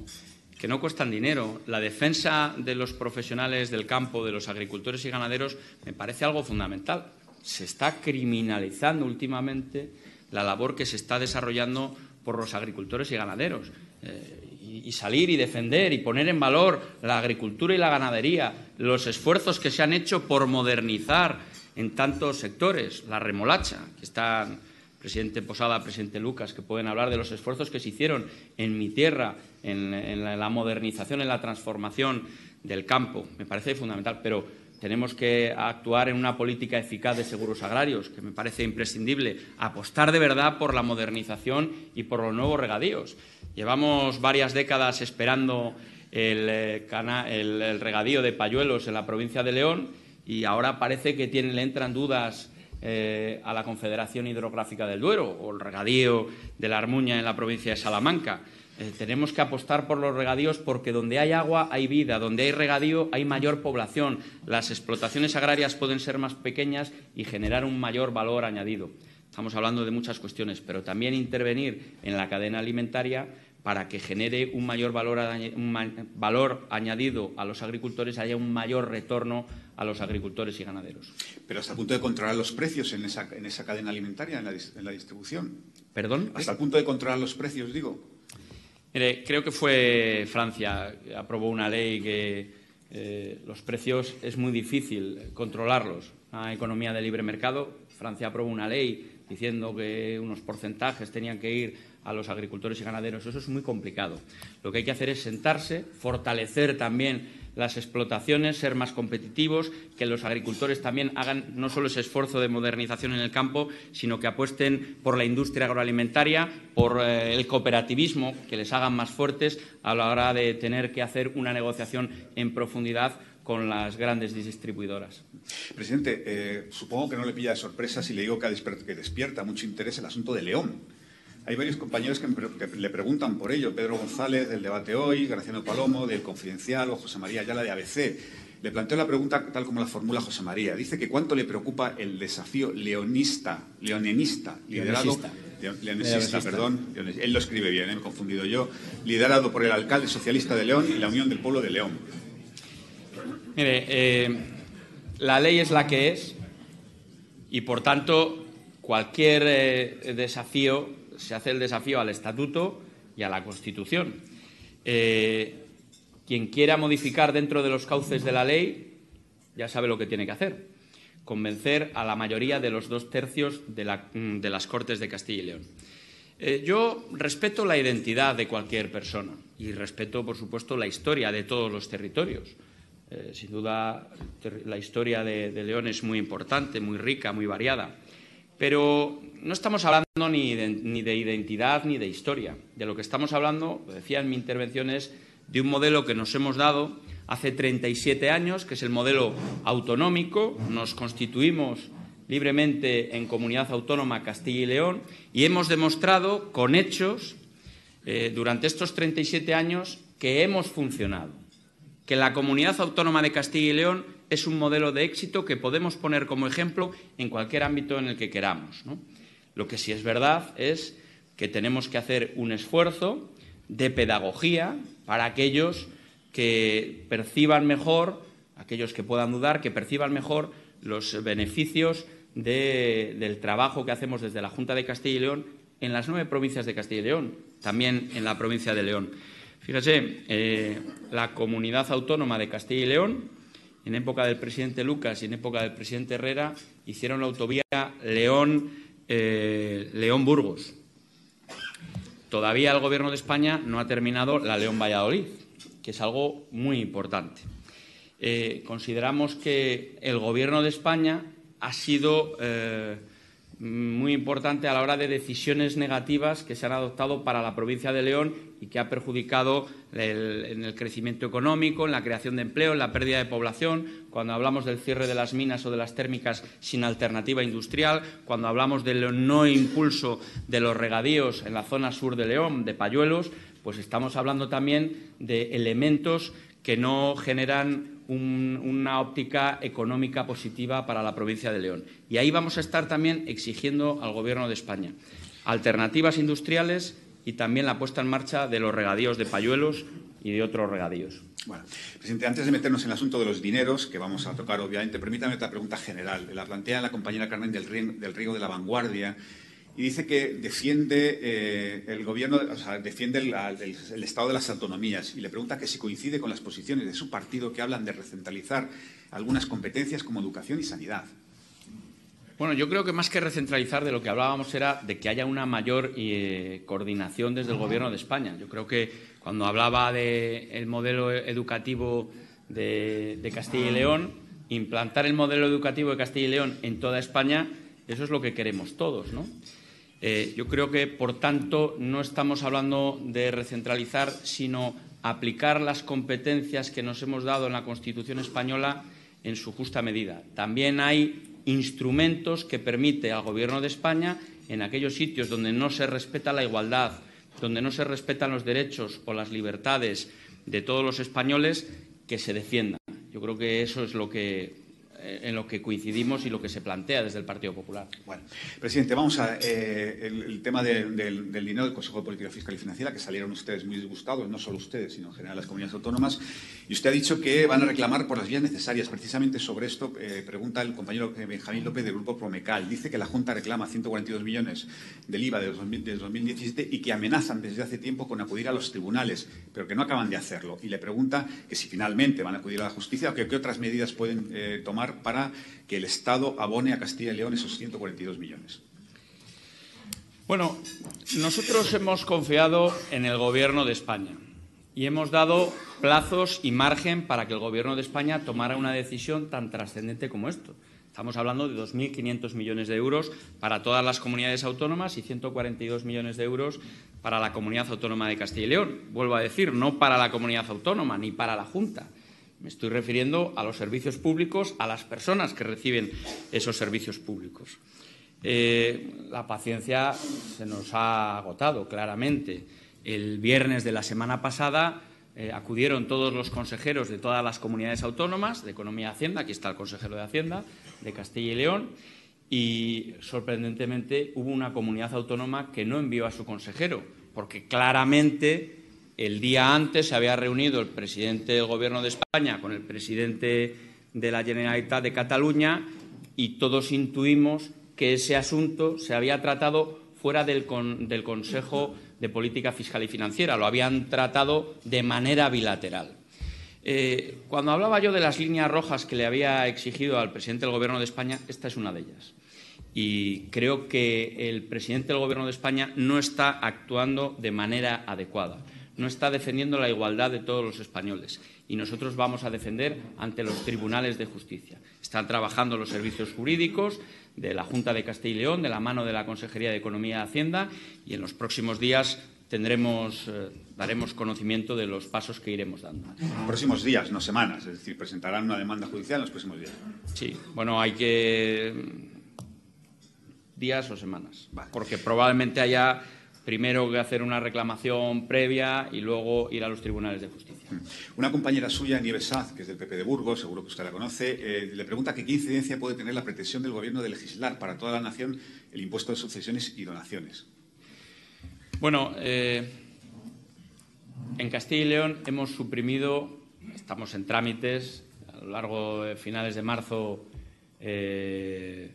que no cuestan dinero. La defensa de los profesionales del campo, de los agricultores y ganaderos, me parece algo fundamental. Se está criminalizando últimamente la labor que se está desarrollando por los agricultores y ganaderos. Eh, y, salir y defender y poner en valor la agricultura y la ganadería, los esfuerzos que se han hecho por modernizar en tantos sectores, la remolacha, que están presidente Posada, presidente Lucas, que pueden hablar de los esfuerzos que se hicieron en mi tierra, en, la, modernización, en la transformación del campo. Me parece fundamental, pero tenemos que actuar en una política eficaz de seguros agrarios, que me parece imprescindible, apostar de verdad por la modernización y por los nuevos regadíos. Llevamos varias décadas esperando el, eh, regadío de Payuelos en la provincia de León y ahora parece que tienen, le entran dudas eh, a la Confederación Hidrográfica del Duero o el regadío de la Armuña en la provincia de Salamanca. Eh, tenemos que apostar por los regadíos porque donde hay agua hay vida, donde hay regadío hay mayor población. Las explotaciones agrarias pueden ser más pequeñas y generar un mayor valor añadido. Estamos hablando de muchas cuestiones, pero también intervenir en la cadena alimentaria para que genere un mayor valor, valor, añadido a los agricultores, haya un mayor retorno a los agricultores y ganaderos. Pero hasta el punto de controlar los precios en esa, en esa cadena alimentaria, en la, distribución. ¿Perdón? Hasta el punto de controlar los precios, digo. Mire, creo que fue Francia aprobó una ley que eh, los precios es muy difícil controlarlos. Una economía de libre mercado. Francia aprobó una ley diciendo que unos porcentajes tenían que ir a los agricultores y ganaderos. Eso es muy complicado. Lo que hay que hacer es sentarse, fortalecer también las explotaciones, ser más competitivos, que los agricultores también hagan no solo ese esfuerzo de modernización en el campo, sino que apuesten por la industria agroalimentaria, por eh, el cooperativismo, que les hagan más fuertes a la hora de tener que hacer una negociación en profundidad con las grandes distribuidoras. Presidente, eh, supongo que no le pilla de sorpresa si le digo que despierta mucho interés el asunto de León. Hay varios compañeros que, le preguntan por ello. Pedro González, del Debate Hoy, Graciano Palomo, del Confidencial, o José María Ayala, de ABC. Le planteo la pregunta tal como la formula José María. Dice que cuánto le preocupa el desafío leonista, leonenista, liderado... Leonesista, perdón. Él lo escribe bien, ¿eh? me he confundido yo. Liderado por el alcalde socialista de León y la Unión del Pueblo de León. Mire, eh, la ley es la que es y, por tanto, cualquier eh, desafío se hace el desafío al Estatuto y a la Constitución. Eh, quien quiera modificar dentro de los cauces de la ley ya sabe lo que tiene que hacer. Convencer a la mayoría de los dos tercios de, las Cortes de Castilla y León. Eh, yo respeto la identidad de cualquier persona y respeto, por supuesto, la historia de todos los territorios. Eh, sin duda, la historia de León es muy importante, muy rica, muy variada. Pero no estamos hablando ni de, identidad ni de historia. De lo que estamos hablando, lo decía en mi intervención, es de un modelo que nos hemos dado hace 37 años, que es el modelo autonómico. Nos constituimos libremente en comunidad autónoma Castilla y León y hemos demostrado con hechos eh, durante estos 37 años que hemos funcionado, que la comunidad autónoma de Castilla y León es un modelo de éxito que podemos poner como ejemplo en cualquier ámbito en el que queramos. Lo que sí es verdad es que tenemos que hacer un esfuerzo de pedagogía para aquellos que perciban mejor, aquellos que puedan dudar, que perciban mejor los beneficios del trabajo que hacemos desde la Junta de Castilla y León en las nueve provincias de Castilla y León, también en la provincia de León. Fíjese, eh, la comunidad autónoma de Castilla y León, en época del presidente Lucas y en época del presidente Herrera, hicieron la autovía León, eh. Todavía el Gobierno de España no ha terminado la León-Valladolid que es algo muy importante. Eh, consideramos que el Gobierno de España ha sido eh, muy importante a la hora de decisiones negativas que se han adoptado para la provincia de León y que ha perjudicado en el crecimiento económico, en la creación de empleo, en la pérdida de población, cuando hablamos del cierre de las minas o de las térmicas sin alternativa industrial, cuando hablamos del no impulso de los regadíos en la zona sur de León, de Payuelos, pues estamos hablando también de elementos que no generan una óptica económica positiva para la provincia de León. Y ahí vamos a estar también exigiendo al Gobierno de España alternativas industriales y también la puesta en marcha de los regadíos de Payuelos y de otros regadíos. Bueno, presidente, antes de meternos en el asunto de los dineros, que vamos a tocar obviamente, permítame otra pregunta general. La plantea la compañera Carmen del Riego de la Vanguardia y dice que defiende eh, el gobierno, o sea, defiende el, estado de las autonomías y le pregunta que si coincide con las posiciones de su partido que hablan de recentralizar algunas competencias como educación y sanidad. Bueno, yo creo que más que recentralizar de lo que hablábamos era de que haya una mayor eh, coordinación desde el Gobierno de España. Yo creo que cuando hablaba del modelo educativo de, de Castilla y León, implantar el modelo educativo de Castilla y León en toda España, eso es lo que queremos todos, ¿no? Eh, yo creo que, por tanto, no estamos hablando de recentralizar, sino aplicar las competencias que nos hemos dado en la Constitución española en su justa medida. También hay instrumentos que permiten al Gobierno de España, en aquellos sitios donde no se respeta la igualdad, donde no se respetan los derechos o las libertades de todos los españoles, que se defiendan. Yo creo que eso es lo que en lo que coincidimos y lo que se plantea desde el Partido Popular. Bueno, presidente, vamos a eh, el, tema del dinero del Consejo de Política Fiscal y Financiera, que salieron ustedes muy disgustados, no solo ustedes, sino en general las comunidades autónomas, y usted ha dicho que van a reclamar por las vías necesarias. Precisamente sobre esto eh, pregunta el compañero Benjamín López del Grupo Promecal. Dice que la Junta reclama 142 millones del IVA de 2017 y que amenazan desde hace tiempo con acudir a los tribunales, pero que no acaban de hacerlo. Y le pregunta que si finalmente van a acudir a la justicia o que qué otras medidas pueden tomar para que el Estado abone a Castilla y León esos 142 millones? Bueno, nosotros hemos confiado en el Gobierno de España y hemos dado plazos y margen para que el Gobierno de España tomara una decisión tan trascendente como esto. Estamos hablando de 2.500 millones de euros para todas las comunidades autónomas y 142 millones de euros para la comunidad autónoma de Castilla y León. Vuelvo a decir, no para la comunidad autónoma ni para la Junta, me estoy refiriendo a los servicios públicos, a las personas que reciben esos servicios públicos. Eh, la paciencia se nos ha agotado claramente. El viernes de la semana pasada eh, acudieron todos los consejeros de todas las comunidades autónomas de Economía y Hacienda, aquí está el consejero de Hacienda de Castilla y León, y sorprendentemente hubo una comunidad autónoma que no envió a su consejero, porque claramente el día antes se había reunido el presidente del Gobierno de España con el presidente de la Generalitat de Cataluña y todos intuimos que ese asunto se había tratado fuera del, Consejo de Política Fiscal y Financiera, lo habían tratado de manera bilateral. Eh, cuando hablaba yo de las líneas rojas que le había exigido al presidente del Gobierno de España, esta es una de ellas. Y creo que el presidente del Gobierno de España no está actuando de manera adecuada no está defendiendo la igualdad de todos los españoles y nosotros vamos a defender ante los tribunales de justicia. Están trabajando los servicios jurídicos de la Junta de Castilla y León, de la mano de la Consejería de Economía y Hacienda, y en los próximos días tendremos, eh, daremos conocimiento de los pasos que iremos dando. Próximos días, no semanas, es decir, presentarán una demanda judicial en los próximos días. Sí, bueno, hay que días o semanas, porque probablemente haya primero que hacer una reclamación previa y luego ir a los tribunales de justicia. Mm. Una compañera suya, Nieves Saz, que es del PP de Burgos, seguro que usted la conoce, eh, le pregunta que qué incidencia puede tener la pretensión del Gobierno de legislar para toda la nación el impuesto de sucesiones y donaciones. Bueno, eh, en Castilla y León hemos suprimido, estamos en trámites, a lo largo de finales de marzo, eh,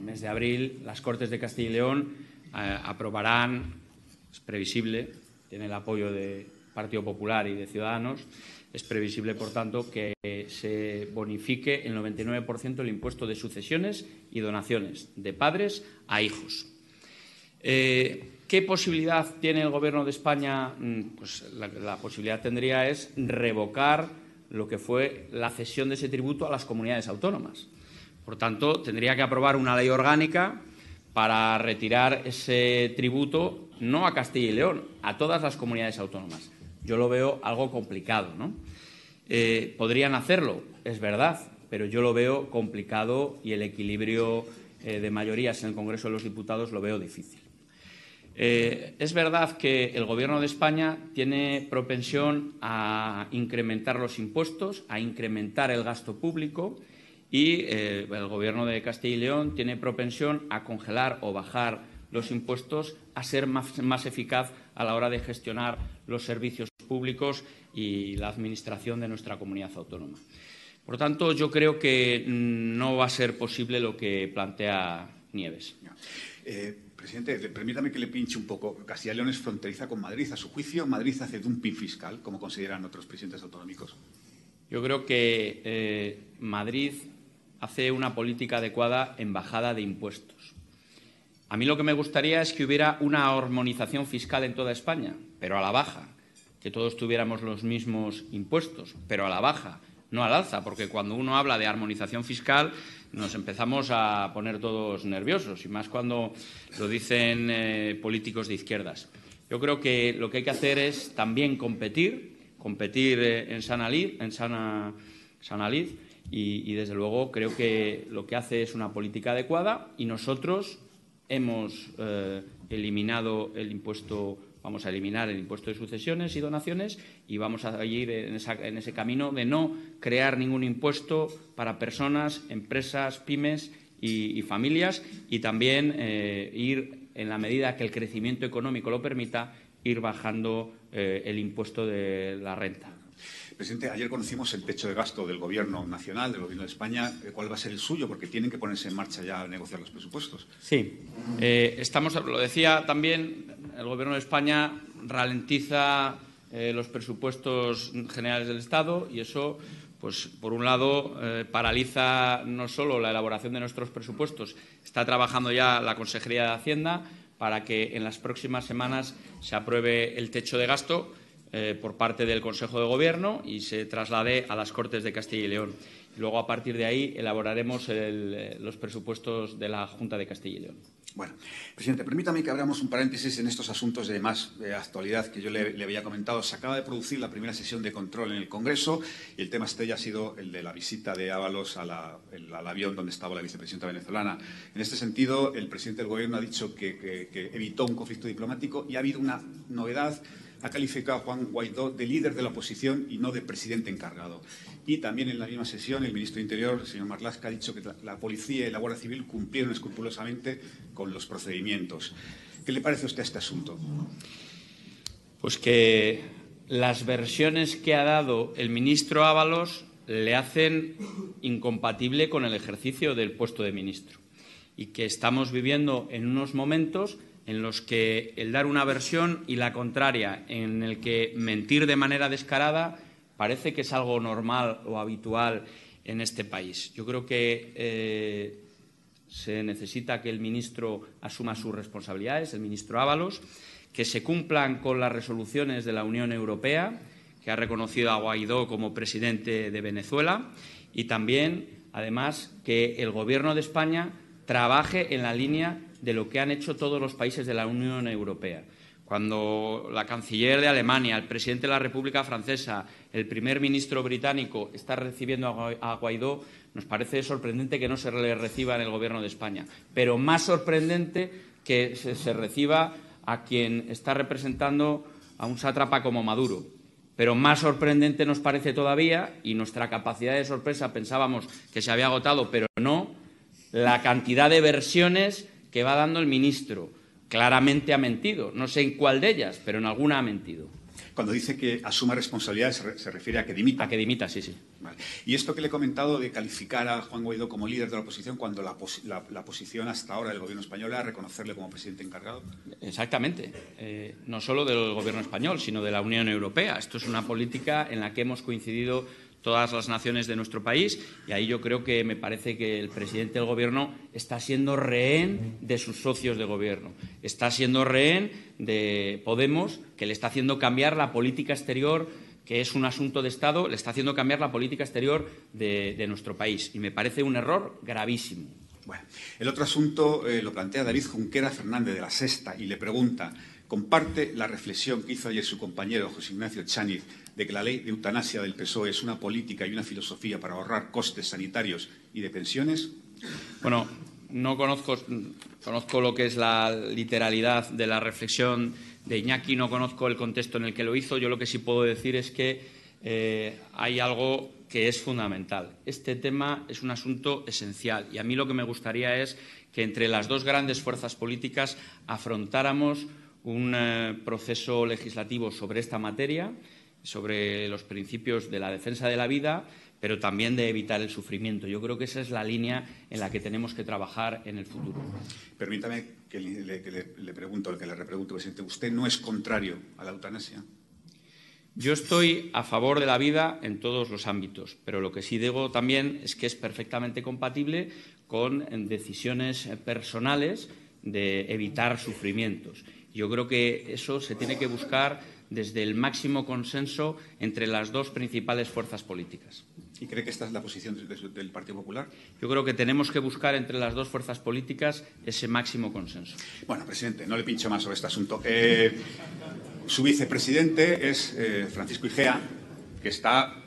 mes de abril, las Cortes de Castilla y León aprobarán, es previsible, tiene el apoyo del Partido Popular y de Ciudadanos, es previsible, por tanto, que se bonifique el 99% el impuesto de sucesiones y donaciones de padres a hijos. Eh, ¿Qué posibilidad tiene el Gobierno de España? Mm, pues la, la, posibilidad tendría es revocar lo que fue la cesión de ese tributo a las comunidades autónomas. Por tanto, tendría que aprobar una ley orgánica para retirar ese tributo no a Castilla y León, a todas las comunidades autónomas. Yo lo veo algo complicado, ¿no? Eh, podrían hacerlo, es verdad, pero yo lo veo complicado y el equilibrio eh, de mayorías en el Congreso de los Diputados lo veo difícil. Eh, es verdad que el Gobierno de España tiene propensión a incrementar los impuestos, a incrementar el gasto público y eh, el Gobierno de Castilla y León tiene propensión a congelar o bajar los impuestos, a ser más, eficaz a la hora de gestionar los servicios públicos y la administración de nuestra comunidad autónoma. Por tanto, yo creo que mm, no va a ser posible lo que plantea Nieves. Eh, presidente, permítame que le pinche un poco. Castilla y León es fronteriza con Madrid. A su juicio, Madrid hace dumping fiscal, como consideran otros presidentes autonómicos. Yo creo que eh, Madrid hace una política adecuada en bajada de impuestos. A mí lo que me gustaría es que hubiera una armonización fiscal en toda España, pero a la baja, que todos tuviéramos los mismos impuestos, pero a la baja, no al alza, porque cuando uno habla de armonización fiscal nos empezamos a poner todos nerviosos, y más cuando lo dicen eh, políticos de izquierdas. Yo creo que lo que hay que hacer es también competir, competir eh, en sana en sana lid y, desde luego creo que lo que hace es una política adecuada y nosotros hemos eh, eliminado el impuesto, vamos a eliminar el impuesto de sucesiones y donaciones y vamos a ir en, ese camino de no crear ningún impuesto para personas, empresas, pymes y, familias y también eh, ir, en la medida que el crecimiento económico lo permita, ir bajando eh, el impuesto de la renta. Presidente, ayer conocimos el techo de gasto del Gobierno nacional, del Gobierno de España. ¿Cuál va a ser el suyo? Porque tienen que ponerse en marcha ya a negociar los presupuestos. Sí. Eh, estamos, lo decía también, el Gobierno de España ralentiza eh, los presupuestos generales del Estado y eso, pues, por un lado, eh, paraliza no solo la elaboración de nuestros presupuestos, está trabajando ya la Consejería de Hacienda para que en las próximas semanas se apruebe el techo de gasto eh, por parte del Consejo de Gobierno y se traslade a las Cortes de Castilla y León. Luego, a partir de ahí, elaboraremos eh, los presupuestos de la Junta de Castilla y León. Bueno, presidente, permítame que abramos un paréntesis en estos asuntos de más actualidad que yo le, había comentado. Se acaba de producir la primera sesión de control en el Congreso y el tema estrella ha sido el de la visita de Ábalos al avión donde estaba la vicepresidenta venezolana. En este sentido, el presidente del Gobierno ha dicho que evitó un conflicto diplomático y ha habido una novedad ha calificado a Juan Guaidó de líder de la oposición y no de presidente encargado. Y también en la misma sesión el ministro de Interior, el señor Marlasca, ha dicho que la policía y la Guardia Civil cumplieron escrupulosamente con los procedimientos. ¿Qué le parece a usted a este asunto? Pues que las versiones que ha dado el ministro Ábalos le hacen incompatible con el ejercicio del puesto de ministro y que estamos viviendo en unos momentos en los que el dar una versión y la contraria, en el que mentir de manera descarada parece que es algo normal o habitual en este país. Yo creo que eh, se necesita que el ministro asuma sus responsabilidades, el ministro Ábalos, que se cumplan con las resoluciones de la Unión Europea, que ha reconocido a Guaidó como presidente de Venezuela, y también, además, que el Gobierno de España trabaje en la línea de lo que han hecho todos los países de la Unión Europea. cuando la canciller de Alemania, el presidente de la República Francesa, el primer ministro británico está recibiendo a Guaidó, nos parece sorprendente que no se le reciba en el Gobierno de España, pero más sorprendente que se, reciba a quien está representando a un sátrapa como Maduro. Pero más sorprendente nos parece todavía, y nuestra capacidad de sorpresa pensábamos que se había agotado, pero no, la cantidad de versiones que va dando el ministro. Claramente ha mentido. No sé en cuál de ellas, pero en alguna ha mentido. Cuando dice que asuma responsabilidades, se, refiere a que dimita. A que dimita, sí, sí. Y esto que le he comentado de calificar a Juan Guaidó como líder de la oposición, cuando la, posición hasta ahora del gobierno español era reconocerle como presidente encargado. Exactamente. Eh, no solo del gobierno español, sino de la Unión Europea. Esto es una política en la que hemos coincidido todas las naciones de nuestro país y ahí yo creo que me parece que el presidente del Gobierno está siendo rehén de sus socios de Gobierno, está siendo rehén de Podemos, que le está haciendo cambiar la política exterior que es un asunto de Estado, le está haciendo cambiar la política exterior de, nuestro país. Y me parece un error gravísimo. Bueno, el otro asunto eh, lo plantea David Junquera Fernández de la Sexta y le pregunta, ¿comparte la reflexión que hizo ayer su compañero José Ignacio Chániz de que la ley de eutanasia del PSOE es una política y una filosofía para ahorrar costes sanitarios y de pensiones? Bueno, no conozco, lo que es la literalidad de la reflexión de Iñaki, no conozco el contexto en el que lo hizo. Yo lo que sí puedo decir es que eh, hay algo que es fundamental. Este tema es un asunto esencial y a mí lo que me gustaría es que entre las dos grandes fuerzas políticas afrontáramos un eh, proceso legislativo sobre esta materia sobre los principios de la defensa de la vida, pero también de evitar el sufrimiento. Yo creo que esa es la línea en la que tenemos que trabajar en el futuro. Permítame que le, que le pregunto, que le repregunto, presidente, ¿usted no es contrario a la eutanasia? Yo estoy a favor de la vida en todos los ámbitos, pero lo que sí digo también es que es perfectamente compatible con decisiones personales de evitar sufrimientos. Yo creo que eso se tiene que buscar desde el máximo consenso entre las dos principales fuerzas políticas. ¿Y cree que esta es la posición del Partido Popular? Yo creo que tenemos que buscar entre las dos fuerzas políticas ese máximo consenso. Bueno, presidente, no le pincho más sobre este asunto. Eh, su vicepresidente es eh, Francisco Igea, que está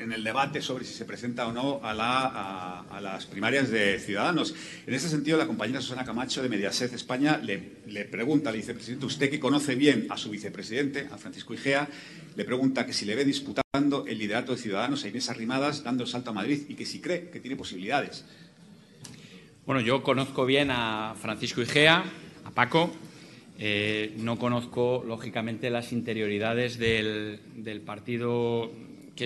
en el debate sobre si se presenta o no a, las primarias de Ciudadanos. En ese sentido, la compañera Susana Camacho de Mediaset España le, le, pregunta al vicepresidente, usted que conoce bien a su vicepresidente, a Francisco Igea, le pregunta que si le ve disputando el liderato de Ciudadanos a Inés Arrimadas dando el salto a Madrid y que si cree que tiene posibilidades. Bueno, yo conozco bien a Francisco Igea, a Paco. Eh, no conozco, lógicamente, las interioridades del, del partido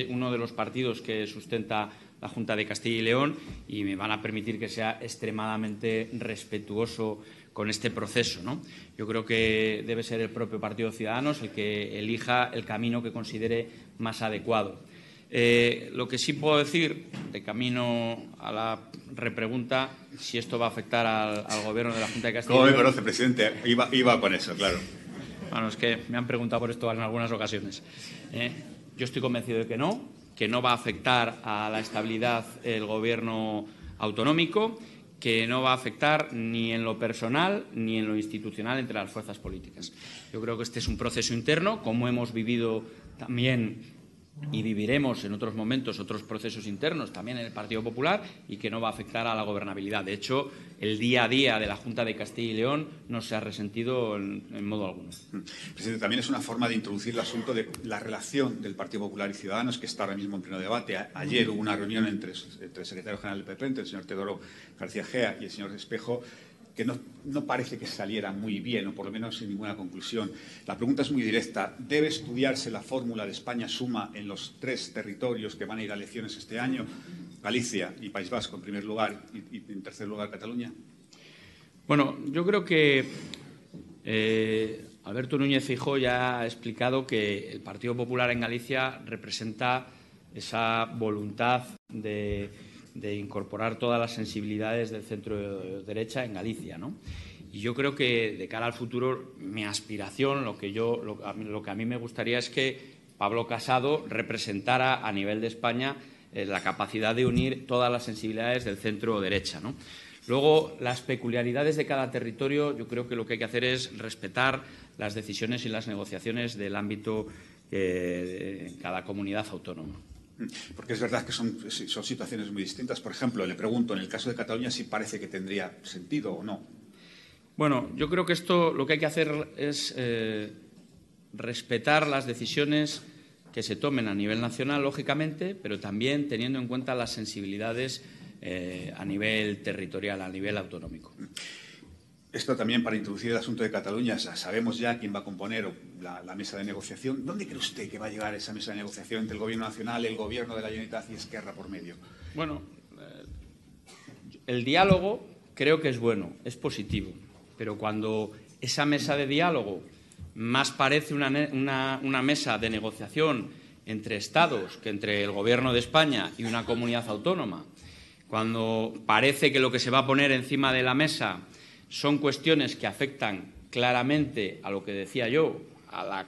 uno de los partidos que sustenta la Junta de Castilla y León y me van a permitir que sea extremadamente respetuoso con este proceso. ¿no? Yo creo que debe ser el propio Partido Ciudadanos el que elija el camino que considere más adecuado. Eh, lo que sí puedo decir, de camino a la repregunta, si esto va a afectar al, Gobierno de la Junta de Castilla y León. ¿Cómo me conoce, presidente? Iba, iba con eso, claro. Bueno, es que me han preguntado por esto en algunas ocasiones. ¿eh? Yo estoy convencido de que no, que no va a afectar a la estabilidad el gobierno autonómico, que no va a afectar ni en lo personal ni en lo institucional entre las fuerzas políticas. Yo creo que este es un proceso interno, como hemos vivido también y viviremos en otros momentos otros procesos internos también en el Partido Popular y que no va a afectar a la gobernabilidad. De hecho, el día a día de la Junta de Castilla y León no se ha resentido en, modo alguno. Presidente, también es una forma de introducir el asunto de la relación del Partido Popular y Ciudadanos, que está ahora mismo en pleno debate. ayer hubo una reunión entre, entre el secretario general del PP, entre el señor Teodoro García Gea y el señor Espejo, que no, parece que saliera muy bien, o por lo menos sin ninguna conclusión. La pregunta es muy directa. ¿Debe estudiarse la fórmula de España suma en los tres territorios que van a ir a elecciones este año? Galicia y País Vasco en primer lugar y, en tercer lugar Cataluña. Bueno, yo creo que eh, Alberto Núñez Fijó ya ha explicado que el Partido Popular en Galicia representa esa voluntad de de incorporar todas las sensibilidades del centro derecha en Galicia, ¿no? Y yo creo que de cara al futuro, mi aspiración, lo que, yo, lo, que a mí me gustaría es que Pablo Casado representara a nivel de España eh, la capacidad de unir todas las sensibilidades del centro derecha, ¿no? Luego, las peculiaridades de cada territorio, yo creo que lo que hay que hacer es respetar las decisiones y las negociaciones del ámbito de cada comunidad autónoma. Porque es verdad que son, son situaciones muy distintas. Por ejemplo, le pregunto, en el caso de Cataluña, si parece que tendría sentido o no. Bueno, yo creo que esto lo que hay que hacer es eh, respetar las decisiones que se tomen a nivel nacional, lógicamente, pero también teniendo en cuenta las sensibilidades eh, a nivel territorial, a nivel autonómico. Esto también para introducir el asunto de Cataluña, sabemos ya quién va a componer la, mesa de negociación. ¿Dónde cree usted que va a llegar esa mesa de negociación entre el Gobierno Nacional, el Gobierno de la Generalitat y Esquerra por medio? Bueno, eh, el diálogo creo que es bueno, es positivo, pero cuando esa mesa de diálogo más parece una mesa de negociación entre Estados que entre el Gobierno de España y una comunidad autónoma, cuando parece que lo que se va a poner encima de la mesa son cuestiones que afectan claramente a lo que decía yo, a la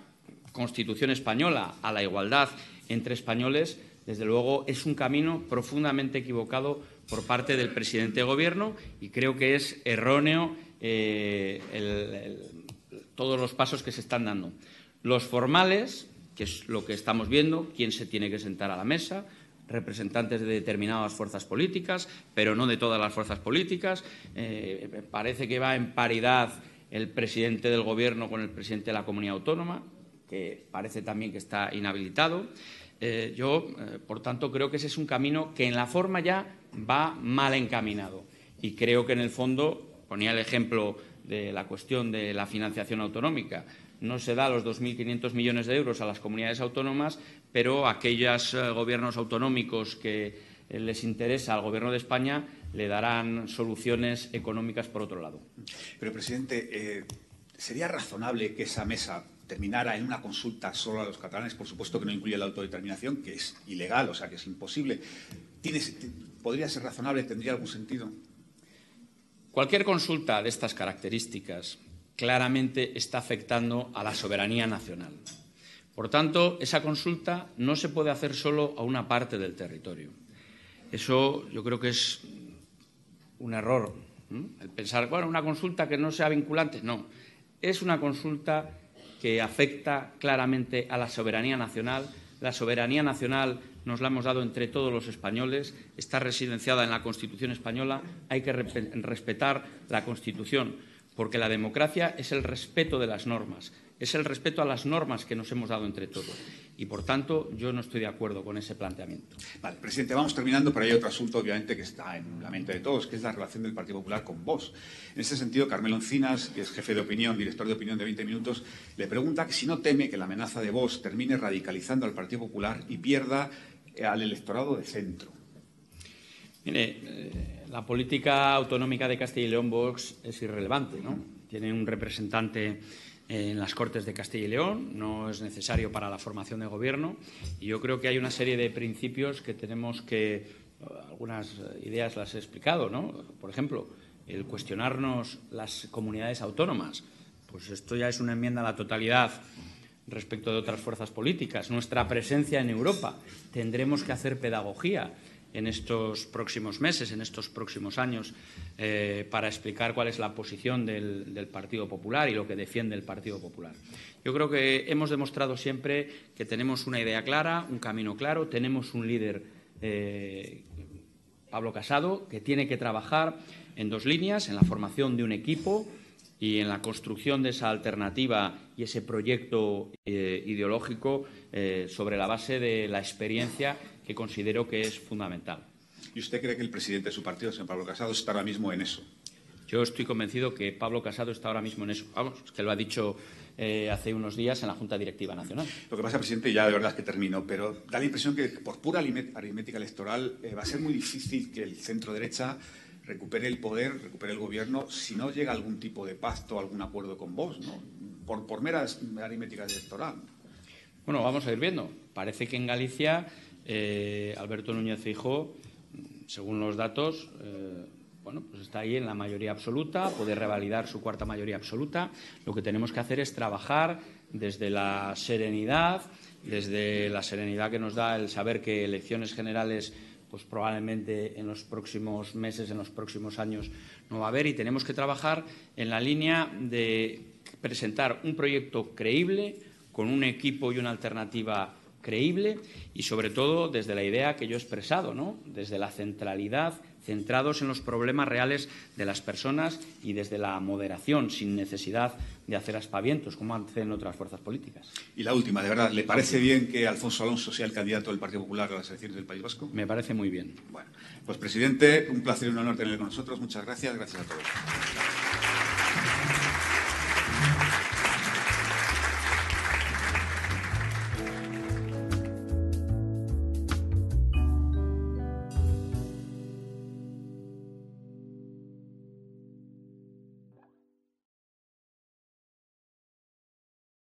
Constitución española, a la igualdad entre españoles, desde luego es un camino profundamente equivocado por parte del presidente de Gobierno y creo que es erróneo eh, todos los pasos que se están dando. Los formales, que es lo que estamos viendo, quién se tiene que sentar a la mesa, representantes de determinadas fuerzas políticas, pero no de todas las fuerzas políticas. Eh, parece que va en paridad el presidente del Gobierno con el presidente de la comunidad autónoma, que parece también que está inhabilitado. Eh, yo, eh, por tanto, creo que ese es un camino que en la forma ya va mal encaminado. Y creo que en el fondo, ponía el ejemplo de la cuestión de la financiación autonómica, no se da los 2.500 millones de euros a las comunidades autónomas, pero aquellos eh, gobiernos autonómicos que eh, les interesa al Gobierno de España le darán soluciones económicas por otro lado. Pero, presidente, eh, ¿sería razonable que esa mesa terminara en una consulta solo a los catalanes? Por supuesto que no incluye la autodeterminación, que es ilegal, o sea, que es imposible. ¿Podría ser razonable? ¿Tendría algún sentido? Cualquier consulta de estas características claramente está afectando a la soberanía nacional. Por tanto, esa consulta no se puede hacer solo a una parte del territorio. Eso yo creo que es un error. El pensar, bueno, una consulta que no sea vinculante. No, es una consulta que afecta claramente a la soberanía nacional. La soberanía nacional nos la hemos dado entre todos los españoles, está residenciada en la Constitución española, hay que respetar la Constitución porque la democracia es el respeto de las normas, es el respeto a las normas que nos hemos dado entre todos. Y, por tanto, yo no estoy de acuerdo con ese planteamiento. Vale, presidente, vamos terminando, pero hay otro asunto, obviamente, que está en la mente de todos, que es la relación del Partido Popular con vos. En ese sentido, Carmelo Encinas, que es jefe de opinión, director de opinión de 20 Minutos, le pregunta que si no teme que la amenaza de vos termine radicalizando al Partido Popular y pierda al electorado de centro. Mire, eh, la política autonómica de Castilla y León, Vox, es irrelevante, ¿no? Tiene un representante en las Cortes de Castilla y León, no es necesario para la formación de gobierno y yo creo que hay una serie de principios que tenemos que, algunas ideas las he explicado, ¿no? Por ejemplo, el cuestionarnos las comunidades autónomas, pues esto ya es una enmienda a la totalidad respecto de otras fuerzas políticas. Nuestra presencia en Europa, tendremos que hacer pedagogía en estos próximos meses, en estos próximos años, eh, para explicar cuál es la posición del, Partido Popular y lo que defiende el Partido Popular. Yo creo que hemos demostrado siempre que tenemos una idea clara, un camino claro, tenemos un líder, eh, Pablo Casado, que tiene que trabajar en dos líneas, en la formación de un equipo y en la construcción de esa alternativa y ese proyecto eh, ideológico sobre la base de la experiencia que considero que es fundamental. ¿Y usted cree que el presidente de su partido, señor Pablo Casado, está ahora mismo en eso? Yo estoy convencido que Pablo Casado está ahora mismo en eso. Vamos, que lo ha dicho eh, hace unos días en la Junta Directiva Nacional. Lo que pasa, presidente, ya de verdad es que termino, pero da la impresión que por pura aritmética electoral eh, va a ser muy difícil que el centro derecha recupere el poder, recupere el gobierno, si no llega algún tipo de pacto, algún acuerdo con vos, ¿no? Por, por mera aritmética electoral. Bueno, vamos a ir viendo. Parece que en Galicia eh, Alberto Núñez Feijóo, según los datos, eh, bueno, pues está ahí en la mayoría absoluta, puede revalidar su cuarta mayoría absoluta. Lo que tenemos que hacer es trabajar desde la serenidad, desde la serenidad que nos da el saber que elecciones generales pues probablemente en los próximos meses, en los próximos años no va a haber y tenemos que trabajar en la línea de presentar un proyecto creíble con un equipo y una alternativa creíble y sobre todo desde la idea que yo he expresado, ¿no? desde la centralidad, centrados en los problemas reales de las personas y desde la moderación, sin necesidad de hacer aspavientos, como hacen otras fuerzas políticas. Y la última, de verdad, ¿le parece bien que Alfonso Alonso sea el candidato del Partido Popular a las elecciones del País Vasco? Me parece muy bien. Bueno, pues presidente, un placer y un honor tenerle con nosotros. Muchas gracias. Gracias a todos.